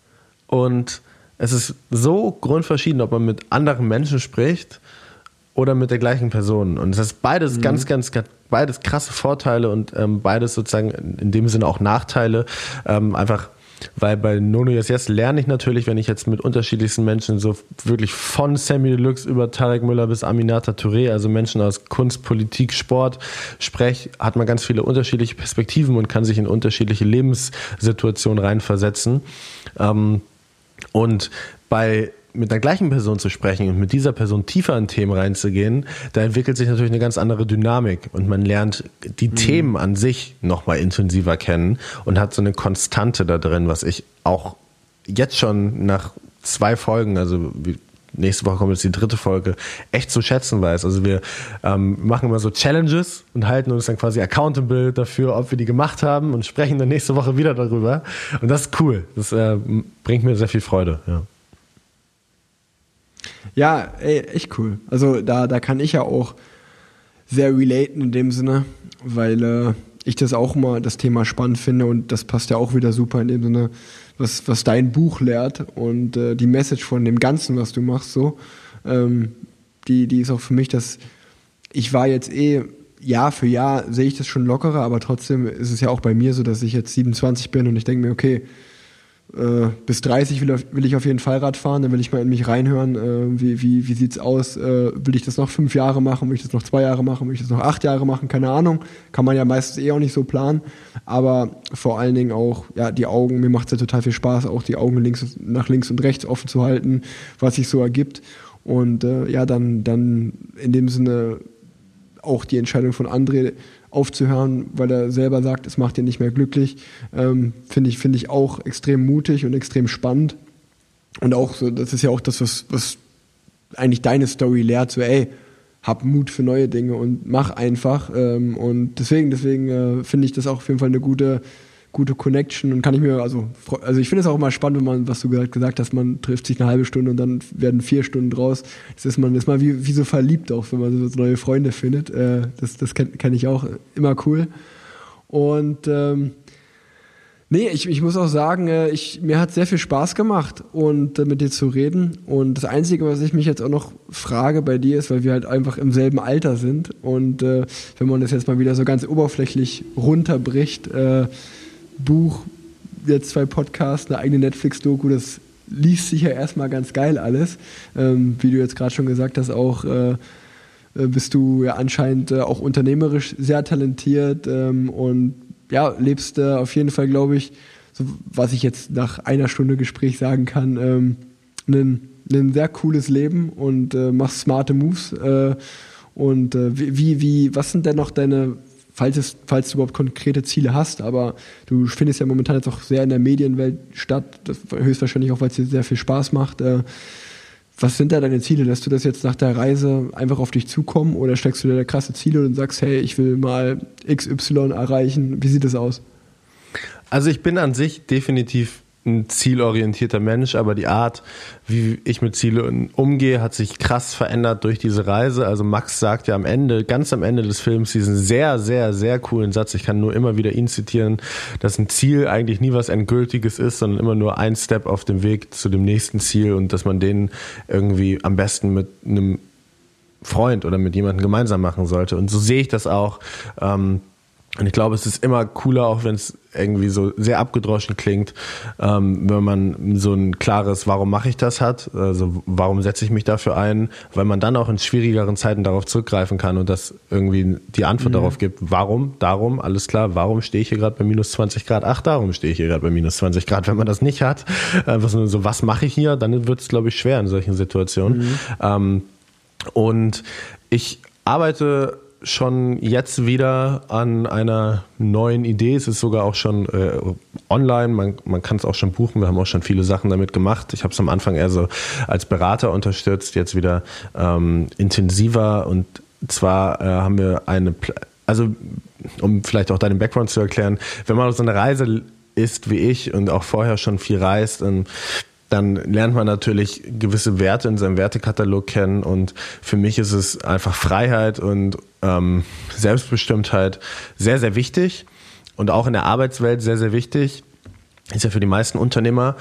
und es ist so grundverschieden, ob man mit anderen Menschen spricht oder mit der gleichen Person. Und es ist beides mhm. ganz, ganz, ganz beides krasse Vorteile und ähm, beides sozusagen in dem Sinne auch Nachteile. Ähm, einfach weil bei Nono Yes Yes lerne ich natürlich, wenn ich jetzt mit unterschiedlichsten Menschen so wirklich von Sammy Deluxe über Tarek Müller bis Aminata Touré, also Menschen aus Kunst, Politik, Sport spreche, hat man ganz viele unterschiedliche Perspektiven und kann sich in unterschiedliche Lebenssituationen reinversetzen. Ähm, und bei mit der gleichen Person zu sprechen und mit dieser Person tiefer in Themen reinzugehen, da entwickelt sich natürlich eine ganz andere Dynamik und man lernt die mhm. Themen an sich nochmal intensiver kennen und hat so eine Konstante da drin, was ich auch jetzt schon nach zwei Folgen, also nächste Woche kommt jetzt die dritte Folge, echt zu schätzen weiß. Also wir ähm, machen immer so Challenges und halten uns dann quasi accountable dafür, ob wir die gemacht haben und sprechen dann nächste Woche wieder darüber. Und das ist cool. Das äh, bringt mir sehr viel Freude. Ja. Ja, ey, echt cool. Also da, da kann ich ja auch sehr relaten in dem Sinne, weil äh, ich das auch mal das Thema spannend finde und das passt ja auch wieder super in dem Sinne, was, was dein Buch lehrt und äh, die Message von dem Ganzen, was du machst, so, ähm, die, die ist auch für mich, dass ich war jetzt eh Jahr für Jahr sehe ich das schon lockerer, aber trotzdem ist es ja auch bei mir so, dass ich jetzt 27 bin und ich denke mir, okay, äh, bis 30 will, will, ich auf jeden Fall Rad fahren, dann will ich mal in mich reinhören, äh, wie, wie, wie sieht's aus, äh, will ich das noch fünf Jahre machen, will ich das noch zwei Jahre machen, will ich das noch acht Jahre machen, keine Ahnung, kann man ja meistens eh auch nicht so planen, aber vor allen Dingen auch, ja, die Augen, mir macht's ja total viel Spaß, auch die Augen links, nach links und rechts offen zu halten, was sich so ergibt. Und äh, ja, dann, dann in dem Sinne auch die Entscheidung von André, aufzuhören, weil er selber sagt, es macht ihn nicht mehr glücklich, ähm, finde ich, finde ich auch extrem mutig und extrem spannend. Und auch so, das ist ja auch das, was, was eigentlich deine Story lehrt, so ey, hab Mut für neue Dinge und mach einfach. Ähm, und deswegen, deswegen äh, finde ich das auch auf jeden Fall eine gute, gute Connection und kann ich mir, also, also ich finde es auch immer spannend, wenn man, was du gesagt hast, man trifft sich eine halbe Stunde und dann werden vier Stunden draus. Das ist man, ist mal wie, wie so verliebt auch, wenn man so neue Freunde findet. Äh, das das kenne kenn ich auch immer cool. Und ähm, Nee, ich, ich muss auch sagen, äh, ich, mir hat sehr viel Spaß gemacht und äh, mit dir zu reden. Und das Einzige, was ich mich jetzt auch noch frage bei dir ist, weil wir halt einfach im selben Alter sind und äh, wenn man das jetzt mal wieder so ganz oberflächlich runterbricht, äh, Buch, jetzt zwei Podcasts, eine eigene Netflix-Doku, das liest sich ja erstmal ganz geil alles. Ähm, wie du jetzt gerade schon gesagt hast, auch äh, äh, bist du ja anscheinend äh, auch unternehmerisch sehr talentiert ähm, und ja, lebst äh, auf jeden Fall, glaube ich, so, was ich jetzt nach einer Stunde Gespräch sagen kann, ähm, ein, ein sehr cooles Leben und äh, machst smarte Moves. Äh, und wie, wie, was sind denn noch deine, falls, es, falls du überhaupt konkrete Ziele hast, aber du findest ja momentan jetzt auch sehr in der Medienwelt statt, höchstwahrscheinlich auch, weil es dir sehr viel Spaß macht. Äh, was sind da deine Ziele? Lässt du das jetzt nach der Reise einfach auf dich zukommen oder steckst du dir da krasse Ziele und sagst, hey, ich will mal XY erreichen? Wie sieht das aus? Also ich bin an sich definitiv ein zielorientierter Mensch, aber die Art, wie ich mit Zielen umgehe, hat sich krass verändert durch diese Reise. Also Max sagt ja am Ende, ganz am Ende des Films, diesen sehr, sehr, sehr coolen Satz, ich kann nur immer wieder ihn zitieren, dass ein Ziel eigentlich nie was Endgültiges ist, sondern immer nur ein Step auf dem Weg zu dem nächsten Ziel und dass man den irgendwie am besten mit einem Freund oder mit jemandem gemeinsam machen sollte. Und so sehe ich das auch. Ähm, und ich glaube, es ist immer cooler, auch wenn es irgendwie so sehr abgedroschen klingt, ähm, wenn man so ein klares Warum mache ich das hat, also warum setze ich mich dafür ein, weil man dann auch in schwierigeren Zeiten darauf zurückgreifen kann und das irgendwie die Antwort mhm. darauf gibt, warum, darum, alles klar, warum stehe ich hier gerade bei minus 20 Grad? Ach, darum stehe ich hier gerade bei minus 20 Grad. Wenn man das nicht hat, einfach so, was mache ich hier, dann wird es, glaube ich, schwer in solchen Situationen. Mhm. Ähm, und ich arbeite schon jetzt wieder an einer neuen Idee. Es ist sogar auch schon äh, online, man, man kann es auch schon buchen. Wir haben auch schon viele Sachen damit gemacht. Ich habe es am Anfang eher so als Berater unterstützt, jetzt wieder ähm, intensiver. Und zwar äh, haben wir eine, also um vielleicht auch deinen Background zu erklären, wenn man auf so eine Reise ist wie ich und auch vorher schon viel reist, dann dann lernt man natürlich gewisse Werte in seinem Wertekatalog kennen und für mich ist es einfach Freiheit und ähm, Selbstbestimmtheit sehr, sehr wichtig und auch in der Arbeitswelt sehr, sehr wichtig. Ist ja für die meisten Unternehmer.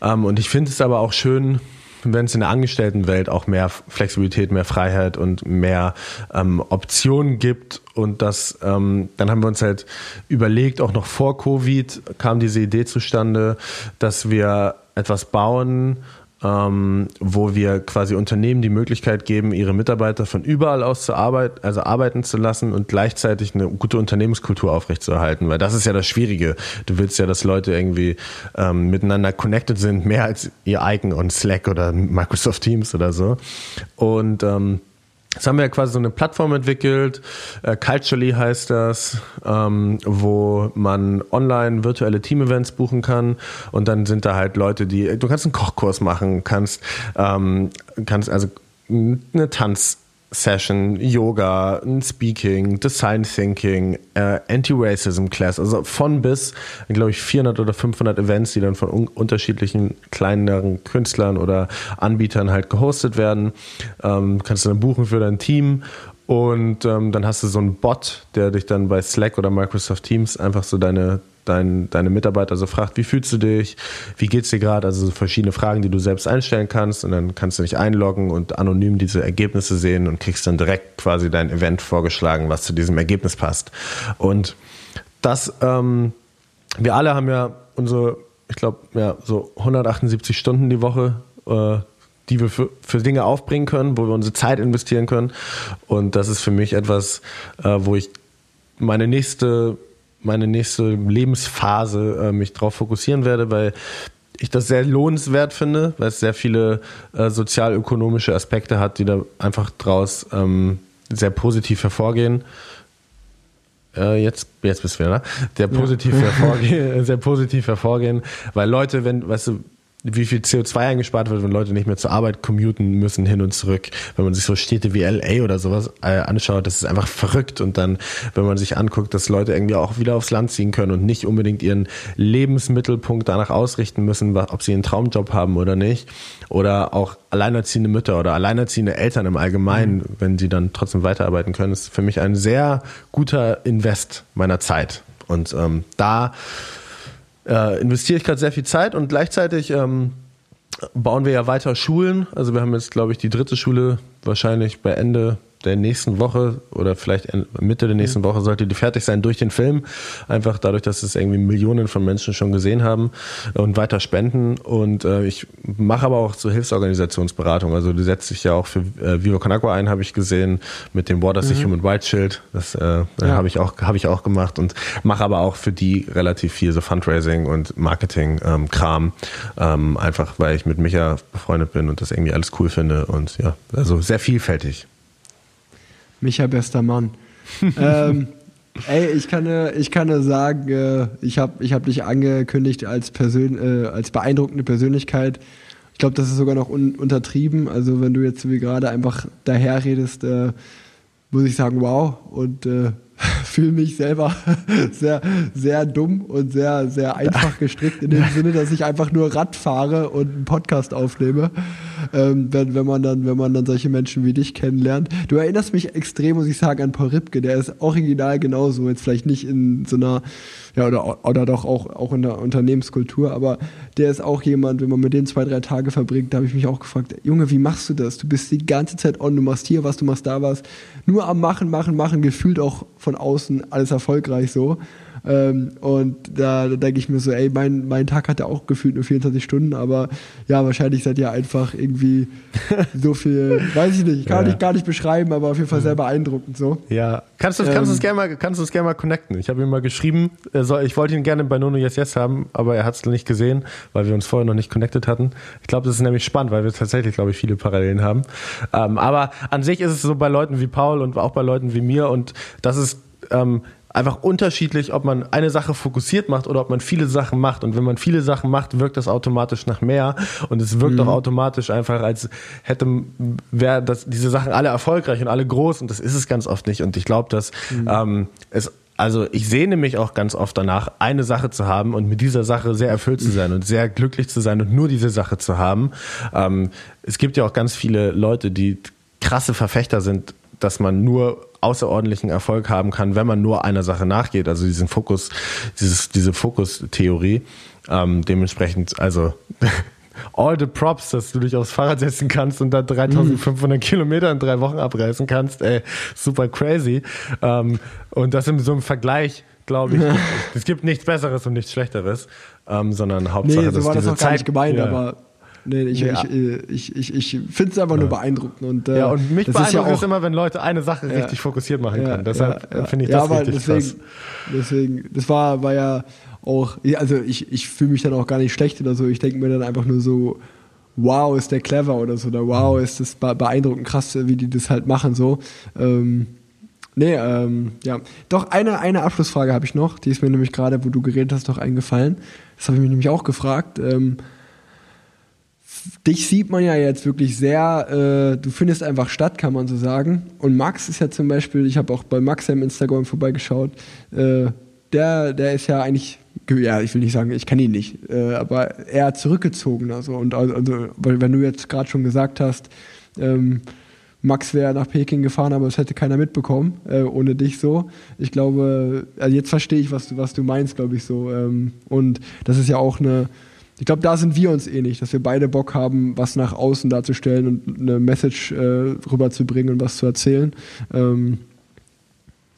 Ähm, und ich finde es aber auch schön, wenn es in der Angestelltenwelt auch mehr Flexibilität, mehr Freiheit und mehr ähm, Optionen gibt. Und das, ähm, dann haben wir uns halt überlegt, auch noch vor Covid kam diese Idee zustande, dass wir etwas bauen, ähm, wo wir quasi Unternehmen die Möglichkeit geben, ihre Mitarbeiter von überall aus zu arbeiten, also arbeiten zu lassen und gleichzeitig eine gute Unternehmenskultur aufrechtzuerhalten, weil das ist ja das Schwierige. Du willst ja, dass Leute irgendwie ähm, miteinander connected sind, mehr als ihr eigen und Slack oder Microsoft Teams oder so. Und ähm, Jetzt haben wir ja quasi so eine Plattform entwickelt, äh, Culturally heißt das, ähm, wo man online virtuelle Team-Events buchen kann und dann sind da halt Leute, die, du kannst einen Kochkurs machen, kannst, ähm, kannst also eine Tanz Session, Yoga, Speaking, Design Thinking, äh, Anti-Racism Class, also von bis, glaube ich, 400 oder 500 Events, die dann von un unterschiedlichen kleineren Künstlern oder Anbietern halt gehostet werden. Ähm, kannst du dann buchen für dein Team und ähm, dann hast du so einen Bot, der dich dann bei Slack oder Microsoft Teams einfach so deine dein, deine Mitarbeiter so fragt, wie fühlst du dich, wie geht's dir gerade, also so verschiedene Fragen, die du selbst einstellen kannst und dann kannst du dich einloggen und anonym diese Ergebnisse sehen und kriegst dann direkt quasi dein Event vorgeschlagen, was zu diesem Ergebnis passt. Und das, ähm, wir alle haben ja unsere, ich glaube, ja, so 178 Stunden die Woche, äh, die wir für, für Dinge aufbringen können, wo wir unsere Zeit investieren können. Und das ist für mich etwas, äh, wo ich meine nächste meine nächste Lebensphase äh, mich darauf fokussieren werde, weil ich das sehr lohnenswert finde, weil es sehr viele äh, sozialökonomische Aspekte hat, die da einfach draus ähm, sehr positiv hervorgehen. Äh, jetzt, jetzt bist du wieder, ne? Der positiv ja. hervorgehen, sehr positiv hervorgehen, weil Leute, wenn, weißt du, wie viel CO2 eingespart wird, wenn Leute nicht mehr zur Arbeit commuten müssen, hin und zurück. Wenn man sich so Städte wie LA oder sowas äh, anschaut, das ist einfach verrückt. Und dann, wenn man sich anguckt, dass Leute irgendwie auch wieder aufs Land ziehen können und nicht unbedingt ihren Lebensmittelpunkt danach ausrichten müssen, ob sie einen Traumjob haben oder nicht. Oder auch alleinerziehende Mütter oder alleinerziehende Eltern im Allgemeinen, mhm. wenn sie dann trotzdem weiterarbeiten können, ist für mich ein sehr guter Invest meiner Zeit. Und ähm, da äh, investiere ich gerade sehr viel Zeit und gleichzeitig ähm, bauen wir ja weiter Schulen. Also wir haben jetzt, glaube ich, die dritte Schule wahrscheinlich bei Ende der nächsten Woche oder vielleicht Mitte der nächsten Woche sollte die fertig sein durch den Film. Einfach dadurch, dass es irgendwie Millionen von Menschen schon gesehen haben und weiter spenden. Und äh, ich mache aber auch so Hilfsorganisationsberatung. Also du setzt dich ja auch für äh, Vivo Con Agua ein, habe ich gesehen, mit dem Water mhm. Human Rights Schild. Das äh, ja. habe ich auch habe ich auch gemacht und mache aber auch für die relativ viel so Fundraising und Marketing ähm. Ähm, einfach weil ich mit Micha befreundet bin und das irgendwie alles cool finde und ja, also sehr vielfältig. Micha, bester Mann. ähm, ey, ich kann, ich kann sagen, äh, ich habe ich hab dich angekündigt als, Persön äh, als beeindruckende Persönlichkeit. Ich glaube, das ist sogar noch un untertrieben. Also wenn du jetzt wie gerade einfach daherredest, äh, muss ich sagen, wow. Und äh, fühle mich selber sehr, sehr dumm und sehr, sehr einfach gestrickt in dem Sinne, dass ich einfach nur Rad fahre und einen Podcast aufnehme, ähm, wenn, wenn, man dann, wenn man dann solche Menschen wie dich kennenlernt. Du erinnerst mich extrem, muss ich sagen, an Paul Ripke, der ist original genauso, jetzt vielleicht nicht in so einer ja, oder, oder doch auch, auch in der Unternehmenskultur, aber der ist auch jemand, wenn man mit dem zwei, drei Tage verbringt, da habe ich mich auch gefragt, Junge, wie machst du das? Du bist die ganze Zeit on, du machst hier was, du machst da was, nur am Machen, Machen, Machen, gefühlt auch von außen alles erfolgreich so. Ähm, und da, da denke ich mir so, ey, mein, mein Tag hat ja auch gefühlt nur 24 Stunden, aber ja, wahrscheinlich seid ihr einfach irgendwie so viel, weiß ich nicht, kann ja. ich gar nicht beschreiben, aber auf jeden Fall sehr beeindruckend so. Ja, kannst du ähm, kannst es gerne mal, kannst gerne mal connecten. Ich habe ihm mal geschrieben, soll, ich wollte ihn gerne bei Nono Yes Yes haben, aber er hat es nicht gesehen, weil wir uns vorher noch nicht connected hatten. Ich glaube, das ist nämlich spannend, weil wir tatsächlich, glaube ich, viele Parallelen haben. Ähm, aber an sich ist es so bei Leuten wie Paul und auch bei Leuten wie mir und das ist ähm, einfach unterschiedlich, ob man eine Sache fokussiert macht oder ob man viele Sachen macht. Und wenn man viele Sachen macht, wirkt das automatisch nach mehr. Und es wirkt mhm. auch automatisch einfach, als hätte wäre das diese Sachen alle erfolgreich und alle groß. Und das ist es ganz oft nicht. Und ich glaube, dass mhm. ähm, es also ich sehne mich auch ganz oft danach, eine Sache zu haben und mit dieser Sache sehr erfüllt zu sein und sehr glücklich zu sein und nur diese Sache zu haben. Ähm, es gibt ja auch ganz viele Leute, die krasse Verfechter sind, dass man nur außerordentlichen Erfolg haben kann, wenn man nur einer Sache nachgeht. Also diesen Fokus, dieses, diese Fokustheorie. Ähm, dementsprechend, also all the props, dass du dich aufs Fahrrad setzen kannst und da 3500 mhm. Kilometer in drei Wochen abreißen kannst. Ey, super crazy. Ähm, und das in so einem Vergleich, glaube ich, es gibt nichts Besseres und nichts Schlechteres, ähm, sondern Hauptsache, nee, so war das auch gar nicht gemeint, ja. aber Nee, ich, ja. ich, ich, ich, ich finde es einfach ja. nur beeindruckend. Und, äh, ja, und mich beeindruckt ja es immer, wenn Leute eine Sache richtig fokussiert machen können. Deshalb äh, finde ich das richtig deswegen, krass. Deswegen, das war, war ja auch, also ich, ich fühle mich dann auch gar nicht schlecht oder so. Ich denke mir dann einfach nur so, wow, ist der clever oder so, oder wow, ist das beeindruckend krass, wie die das halt machen so. Ähm, nee, ähm, ja. Doch, eine, eine Abschlussfrage habe ich noch, die ist mir nämlich gerade, wo du geredet hast, doch eingefallen. Das habe ich mich nämlich auch gefragt. Ähm, dich sieht man ja jetzt wirklich sehr, äh, du findest einfach statt, kann man so sagen. Und Max ist ja zum Beispiel, ich habe auch bei Max im Instagram vorbeigeschaut, äh, der, der ist ja eigentlich, ja, ich will nicht sagen, ich kenne ihn nicht, äh, aber eher zurückgezogen. Also, und also, weil wenn du jetzt gerade schon gesagt hast, ähm, Max wäre nach Peking gefahren, aber es hätte keiner mitbekommen, äh, ohne dich so. Ich glaube, also jetzt verstehe ich, was du, was du meinst, glaube ich so. Ähm, und das ist ja auch eine, ich glaube, da sind wir uns ähnlich, dass wir beide Bock haben, was nach außen darzustellen und eine Message äh, rüberzubringen und was zu erzählen. Ähm,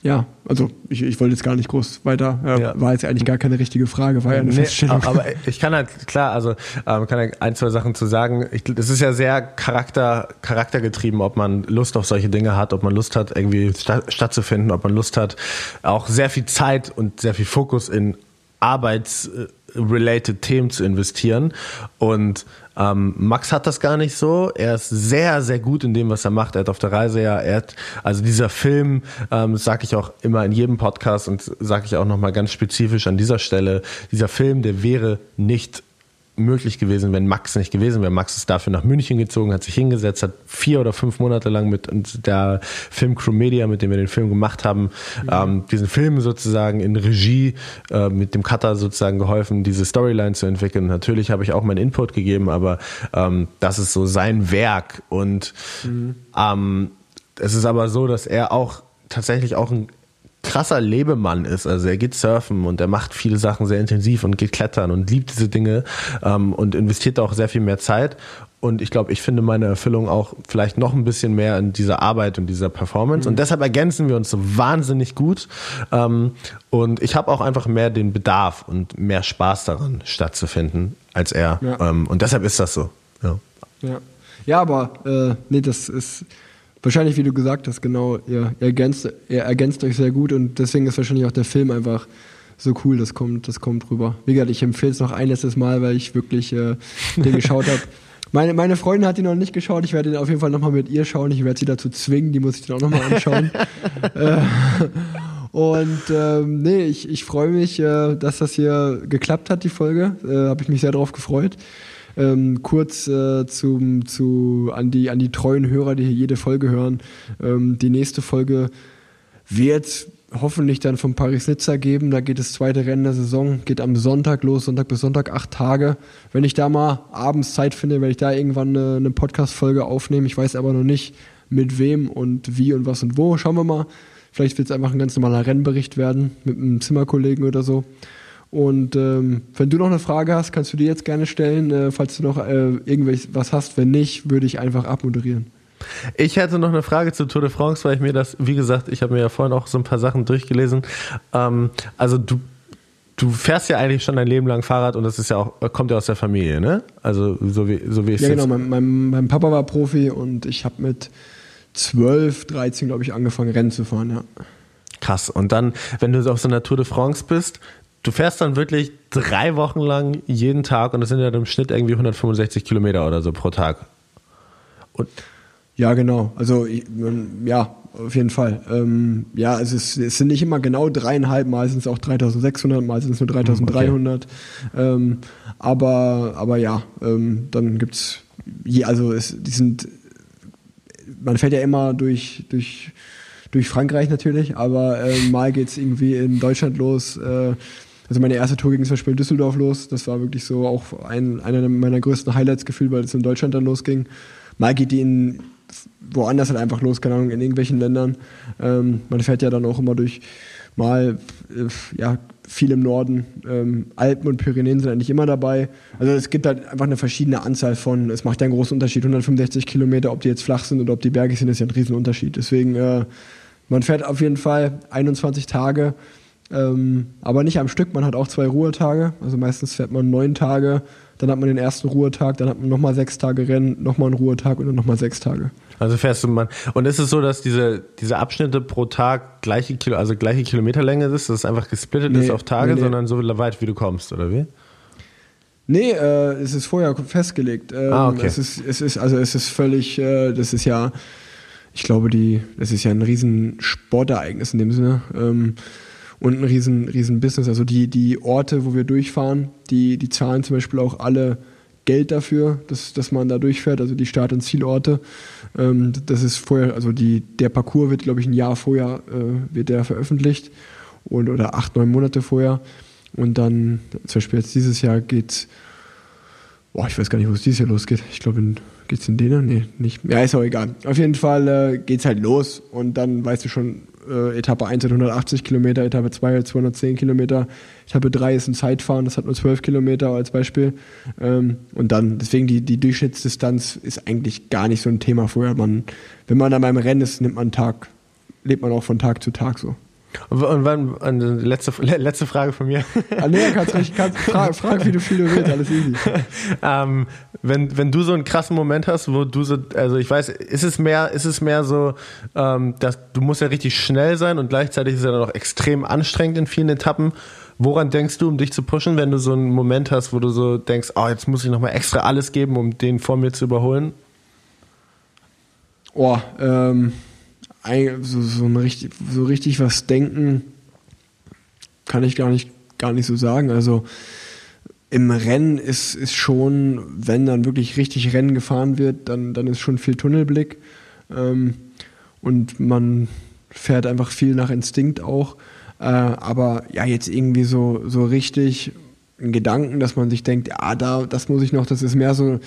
ja, also ich, ich wollte jetzt gar nicht groß weiter, äh, ja. war jetzt eigentlich gar keine richtige Frage, war ja eine nee, Feststellung. Aber ich kann halt, klar, also ähm, kann halt ein, zwei Sachen zu sagen. Es ist ja sehr charakter, charaktergetrieben, ob man Lust auf solche Dinge hat, ob man Lust hat, irgendwie statt, stattzufinden, ob man Lust hat, auch sehr viel Zeit und sehr viel Fokus in Arbeits äh, related Themen zu investieren. Und ähm, Max hat das gar nicht so. Er ist sehr, sehr gut in dem, was er macht. Er hat auf der Reise ja, er hat, also dieser Film, ähm, sage ich auch immer in jedem Podcast und sage ich auch nochmal ganz spezifisch an dieser Stelle, dieser Film, der wäre nicht möglich gewesen, wenn Max nicht gewesen wäre. Max ist dafür nach München gezogen, hat sich hingesetzt, hat vier oder fünf Monate lang mit der Filmcrew Media, mit dem wir den Film gemacht haben, mhm. ähm, diesen Film sozusagen in Regie äh, mit dem Cutter sozusagen geholfen, diese Storyline zu entwickeln. Natürlich habe ich auch meinen Input gegeben, aber ähm, das ist so sein Werk und mhm. ähm, es ist aber so, dass er auch tatsächlich auch ein krasser Lebemann ist. Also er geht surfen und er macht viele Sachen sehr intensiv und geht klettern und liebt diese Dinge ähm, und investiert auch sehr viel mehr Zeit. und ich glaube, ich finde meine Erfüllung auch vielleicht noch ein bisschen mehr in dieser Arbeit und dieser Performance. Mhm. Und deshalb ergänzen wir uns so wahnsinnig gut. Ähm, und ich habe auch einfach mehr den Bedarf und mehr Spaß daran, stattzufinden als er. Ja. Ähm, und deshalb ist das so. Ja, ja. ja aber äh, nee, das ist wahrscheinlich, wie du gesagt hast, genau, ihr, ihr, ergänzt, ihr ergänzt euch sehr gut und deswegen ist wahrscheinlich auch der Film einfach so cool, das kommt, das kommt rüber. Wie gesagt, ich empfehle es noch ein letztes Mal, weil ich wirklich äh, den geschaut habe. Meine, meine Freundin hat ihn noch nicht geschaut. Ich werde ihn auf jeden Fall nochmal mit ihr schauen. Ich werde sie dazu zwingen. Die muss ich dann auch nochmal anschauen. äh, und ähm, nee, ich, ich freue mich, äh, dass das hier geklappt hat, die Folge. Äh, Habe ich mich sehr darauf gefreut. Ähm, kurz äh, zum, zu, an, die, an die treuen Hörer, die hier jede Folge hören. Ähm, die nächste Folge wird hoffentlich dann von Paris-Nizza geben. Da geht das zweite Rennen der Saison, geht am Sonntag los, Sonntag bis Sonntag, acht Tage. Wenn ich da mal abends Zeit finde, werde ich da irgendwann eine, eine Podcast-Folge aufnehmen. Ich weiß aber noch nicht, mit wem und wie und was und wo. Schauen wir mal. Vielleicht wird es einfach ein ganz normaler Rennbericht werden mit einem Zimmerkollegen oder so. Und ähm, wenn du noch eine Frage hast, kannst du die jetzt gerne stellen, äh, falls du noch äh, irgendwas hast. Wenn nicht, würde ich einfach abmoderieren. Ich hätte noch eine Frage zu Tour de France, weil ich mir das, wie gesagt, ich habe mir ja vorhin auch so ein paar Sachen durchgelesen. Ähm, also du, du fährst ja eigentlich schon dein Leben lang Fahrrad und das ist ja auch, kommt ja aus der Familie, ne? Also so wie, so wie es Ja, genau, mein, mein, mein, Papa war Profi und ich habe mit 12, 13, glaube ich, angefangen, Rennen zu fahren, ja. Krass. Und dann, wenn du auf so einer Tour de France bist, du fährst dann wirklich drei Wochen lang jeden Tag und das sind ja im Schnitt irgendwie 165 Kilometer oder so pro Tag. Und ja, genau. Also ja, auf jeden Fall. Ähm, ja, es, ist, es sind nicht immer genau dreieinhalb, es auch 3600, mal sind es nur 3300. Okay. Ähm, aber, aber ja, ähm, dann gibt es, also es, die sind, man fährt ja immer durch, durch, durch Frankreich natürlich, aber äh, mal geht es irgendwie in Deutschland los. Äh, also meine erste Tour ging zum Beispiel in Düsseldorf los. Das war wirklich so auch ein, einer meiner größten Highlights gefühlt, weil es in Deutschland dann losging. Mal geht die in woanders halt einfach los, keine Ahnung, in irgendwelchen Ländern. Ähm, man fährt ja dann auch immer durch mal, äh, ja, viel im Norden. Ähm, Alpen und Pyrenäen sind eigentlich immer dabei. Also es gibt halt einfach eine verschiedene Anzahl von, es macht ja einen großen Unterschied, 165 Kilometer, ob die jetzt flach sind oder ob die bergig sind, ist ja ein Riesenunterschied. Deswegen, äh, man fährt auf jeden Fall 21 Tage, ähm, aber nicht am Stück, man hat auch zwei Ruhetage. Also meistens fährt man neun Tage dann hat man den ersten Ruhetag, dann hat man nochmal sechs Tage Rennen, nochmal einen Ruhetag und dann nochmal sechs Tage. Also fährst du mal. Und ist es so, dass diese, diese Abschnitte pro Tag gleiche Kilo, also gleiche Kilometerlänge ist, dass es einfach gesplittet nee, ist auf Tage, nee, nee. sondern so weit wie du kommst, oder wie? Nee, äh, es ist vorher festgelegt. Ähm, ah, okay. Es ist, es ist, also es ist völlig, äh, das ist ja, ich glaube, die, das ist ja ein riesen Sportereignis in dem Sinne. Ähm, und ein riesen, riesen Business. Also die, die Orte, wo wir durchfahren, die, die zahlen zum Beispiel auch alle Geld dafür, dass, dass man da durchfährt, also die Start- und Zielorte. Ähm, das ist vorher, also die, der Parcours wird, glaube ich, ein Jahr vorher äh, wird der veröffentlicht und, oder acht, neun Monate vorher. Und dann, zum Beispiel jetzt dieses Jahr geht boah, ich weiß gar nicht, wo es dieses Jahr losgeht. Ich glaube, geht es in Dänemark? Nee, nicht. Ja, ist auch egal. Auf jeden Fall äh, es halt los und dann weißt du schon, äh, Etappe 1 hat 180 Kilometer, Etappe 2 hat 210 Kilometer, Etappe 3 ist ein Zeitfahren, das hat nur 12 Kilometer als Beispiel. Ähm, und dann, deswegen die, die Durchschnittsdistanz ist eigentlich gar nicht so ein Thema vorher. Man, wenn man dann beim Rennen ist, nimmt man Tag, lebt man auch von Tag zu Tag so. Und wann, letzte, letzte Frage von mir. Ah, nee, kannst recht, kannst, frag, frag, wie du viel du willst, alles easy. ähm, wenn, wenn du so einen krassen Moment hast, wo du so, also ich weiß, ist es mehr, ist es mehr so, ähm, dass du musst ja richtig schnell sein und gleichzeitig ist es ja noch extrem anstrengend in vielen Etappen. Woran denkst du, um dich zu pushen, wenn du so einen Moment hast, wo du so denkst, oh, jetzt muss ich nochmal extra alles geben, um den vor mir zu überholen? Oh, ähm, so, so, richtig, so richtig was denken kann ich gar nicht, gar nicht so sagen. Also im Rennen ist, ist schon, wenn dann wirklich richtig Rennen gefahren wird, dann, dann ist schon viel Tunnelblick. Ähm, und man fährt einfach viel nach Instinkt auch. Äh, aber ja, jetzt irgendwie so, so richtig ein Gedanken, dass man sich denkt, ja, da, das muss ich noch, das ist mehr so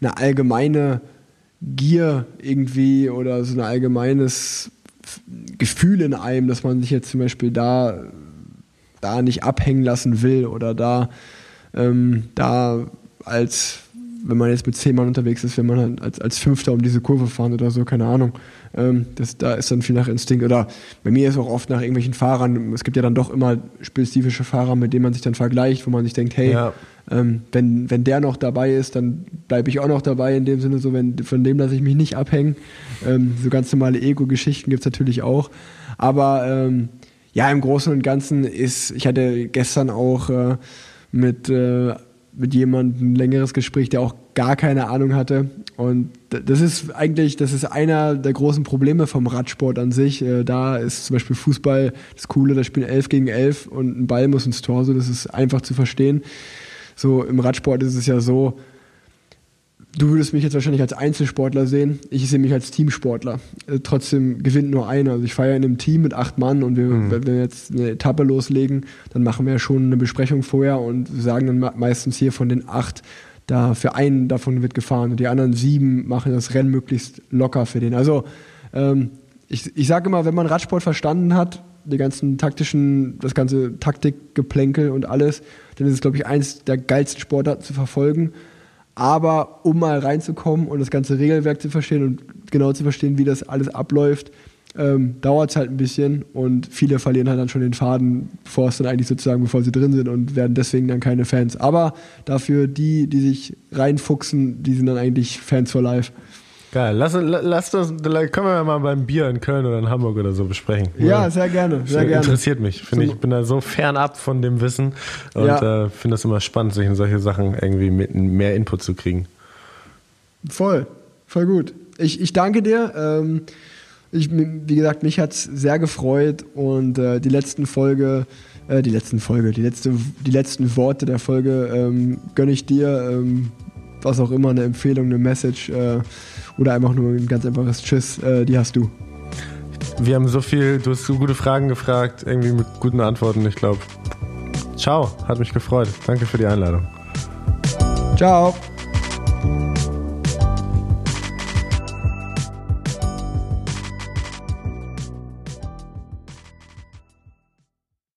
eine allgemeine Gier irgendwie oder so ein allgemeines Gefühl in einem, dass man sich jetzt zum Beispiel da, da nicht abhängen lassen will oder da, ähm, da als wenn man jetzt mit zehn Mann unterwegs ist, wenn man halt als, als Fünfter um diese Kurve fahren oder so, keine Ahnung. Ähm, das, da ist dann viel nach Instinkt. Oder bei mir ist auch oft nach irgendwelchen Fahrern, es gibt ja dann doch immer spezifische Fahrer, mit denen man sich dann vergleicht, wo man sich denkt, hey, ja. Ähm, wenn, wenn der noch dabei ist, dann bleibe ich auch noch dabei, in dem Sinne, so wenn, von dem lasse ich mich nicht abhängen. Ähm, so ganz normale Ego-Geschichten gibt es natürlich auch. Aber ähm, ja, im Großen und Ganzen ist, ich hatte gestern auch äh, mit, äh, mit jemandem ein längeres Gespräch, der auch gar keine Ahnung hatte. Und das ist eigentlich, das ist einer der großen Probleme vom Radsport an sich. Äh, da ist zum Beispiel Fußball das Coole, da spielen 11 gegen 11 und ein Ball muss ins Tor, so das ist einfach zu verstehen. So im Radsport ist es ja so, Du würdest mich jetzt wahrscheinlich als Einzelsportler sehen. Ich sehe mich als Teamsportler. Äh, trotzdem gewinnt nur einer. Also ich feiere in einem Team mit acht Mann und wir, mhm. wenn wir jetzt eine Etappe loslegen, dann machen wir schon eine Besprechung vorher und sagen dann meistens hier von den acht, da für einen davon wird gefahren und die anderen sieben machen das Rennen möglichst locker für den. Also ähm, ich, ich sage immer, wenn man Radsport verstanden hat, die ganzen taktischen, das ganze Taktikgeplänkel und alles, dann ist es, glaube ich, eins der geilsten Sportarten zu verfolgen. Aber um mal reinzukommen und das ganze Regelwerk zu verstehen und genau zu verstehen, wie das alles abläuft, ähm, dauert es halt ein bisschen und viele verlieren halt dann schon den Faden, bevor es dann eigentlich sozusagen, bevor sie drin sind und werden deswegen dann keine Fans. Aber dafür die, die sich reinfuchsen, die sind dann eigentlich Fans for life. Geil. Lass, lass das, können wir mal beim Bier in Köln oder in Hamburg oder so besprechen. Ja, sehr gerne, sehr gerne. Interessiert mich. Finde ich, bin da so fernab von dem Wissen und ja. äh, finde das immer spannend, sich in solche Sachen irgendwie mit mehr Input zu kriegen. Voll, voll gut. Ich, ich danke dir. Ähm, ich, wie gesagt, mich hat es sehr gefreut und äh, die letzten Folge, äh, die letzten Folge, die, letzte, die letzten Worte der Folge ähm, gönne ich dir. Ähm, was auch immer, eine Empfehlung, eine Message. Äh, oder einfach nur ein ganz einfaches Tschüss, äh, die hast du. Wir haben so viel, du hast so gute Fragen gefragt, irgendwie mit guten Antworten, ich glaube. Ciao, hat mich gefreut. Danke für die Einladung. Ciao.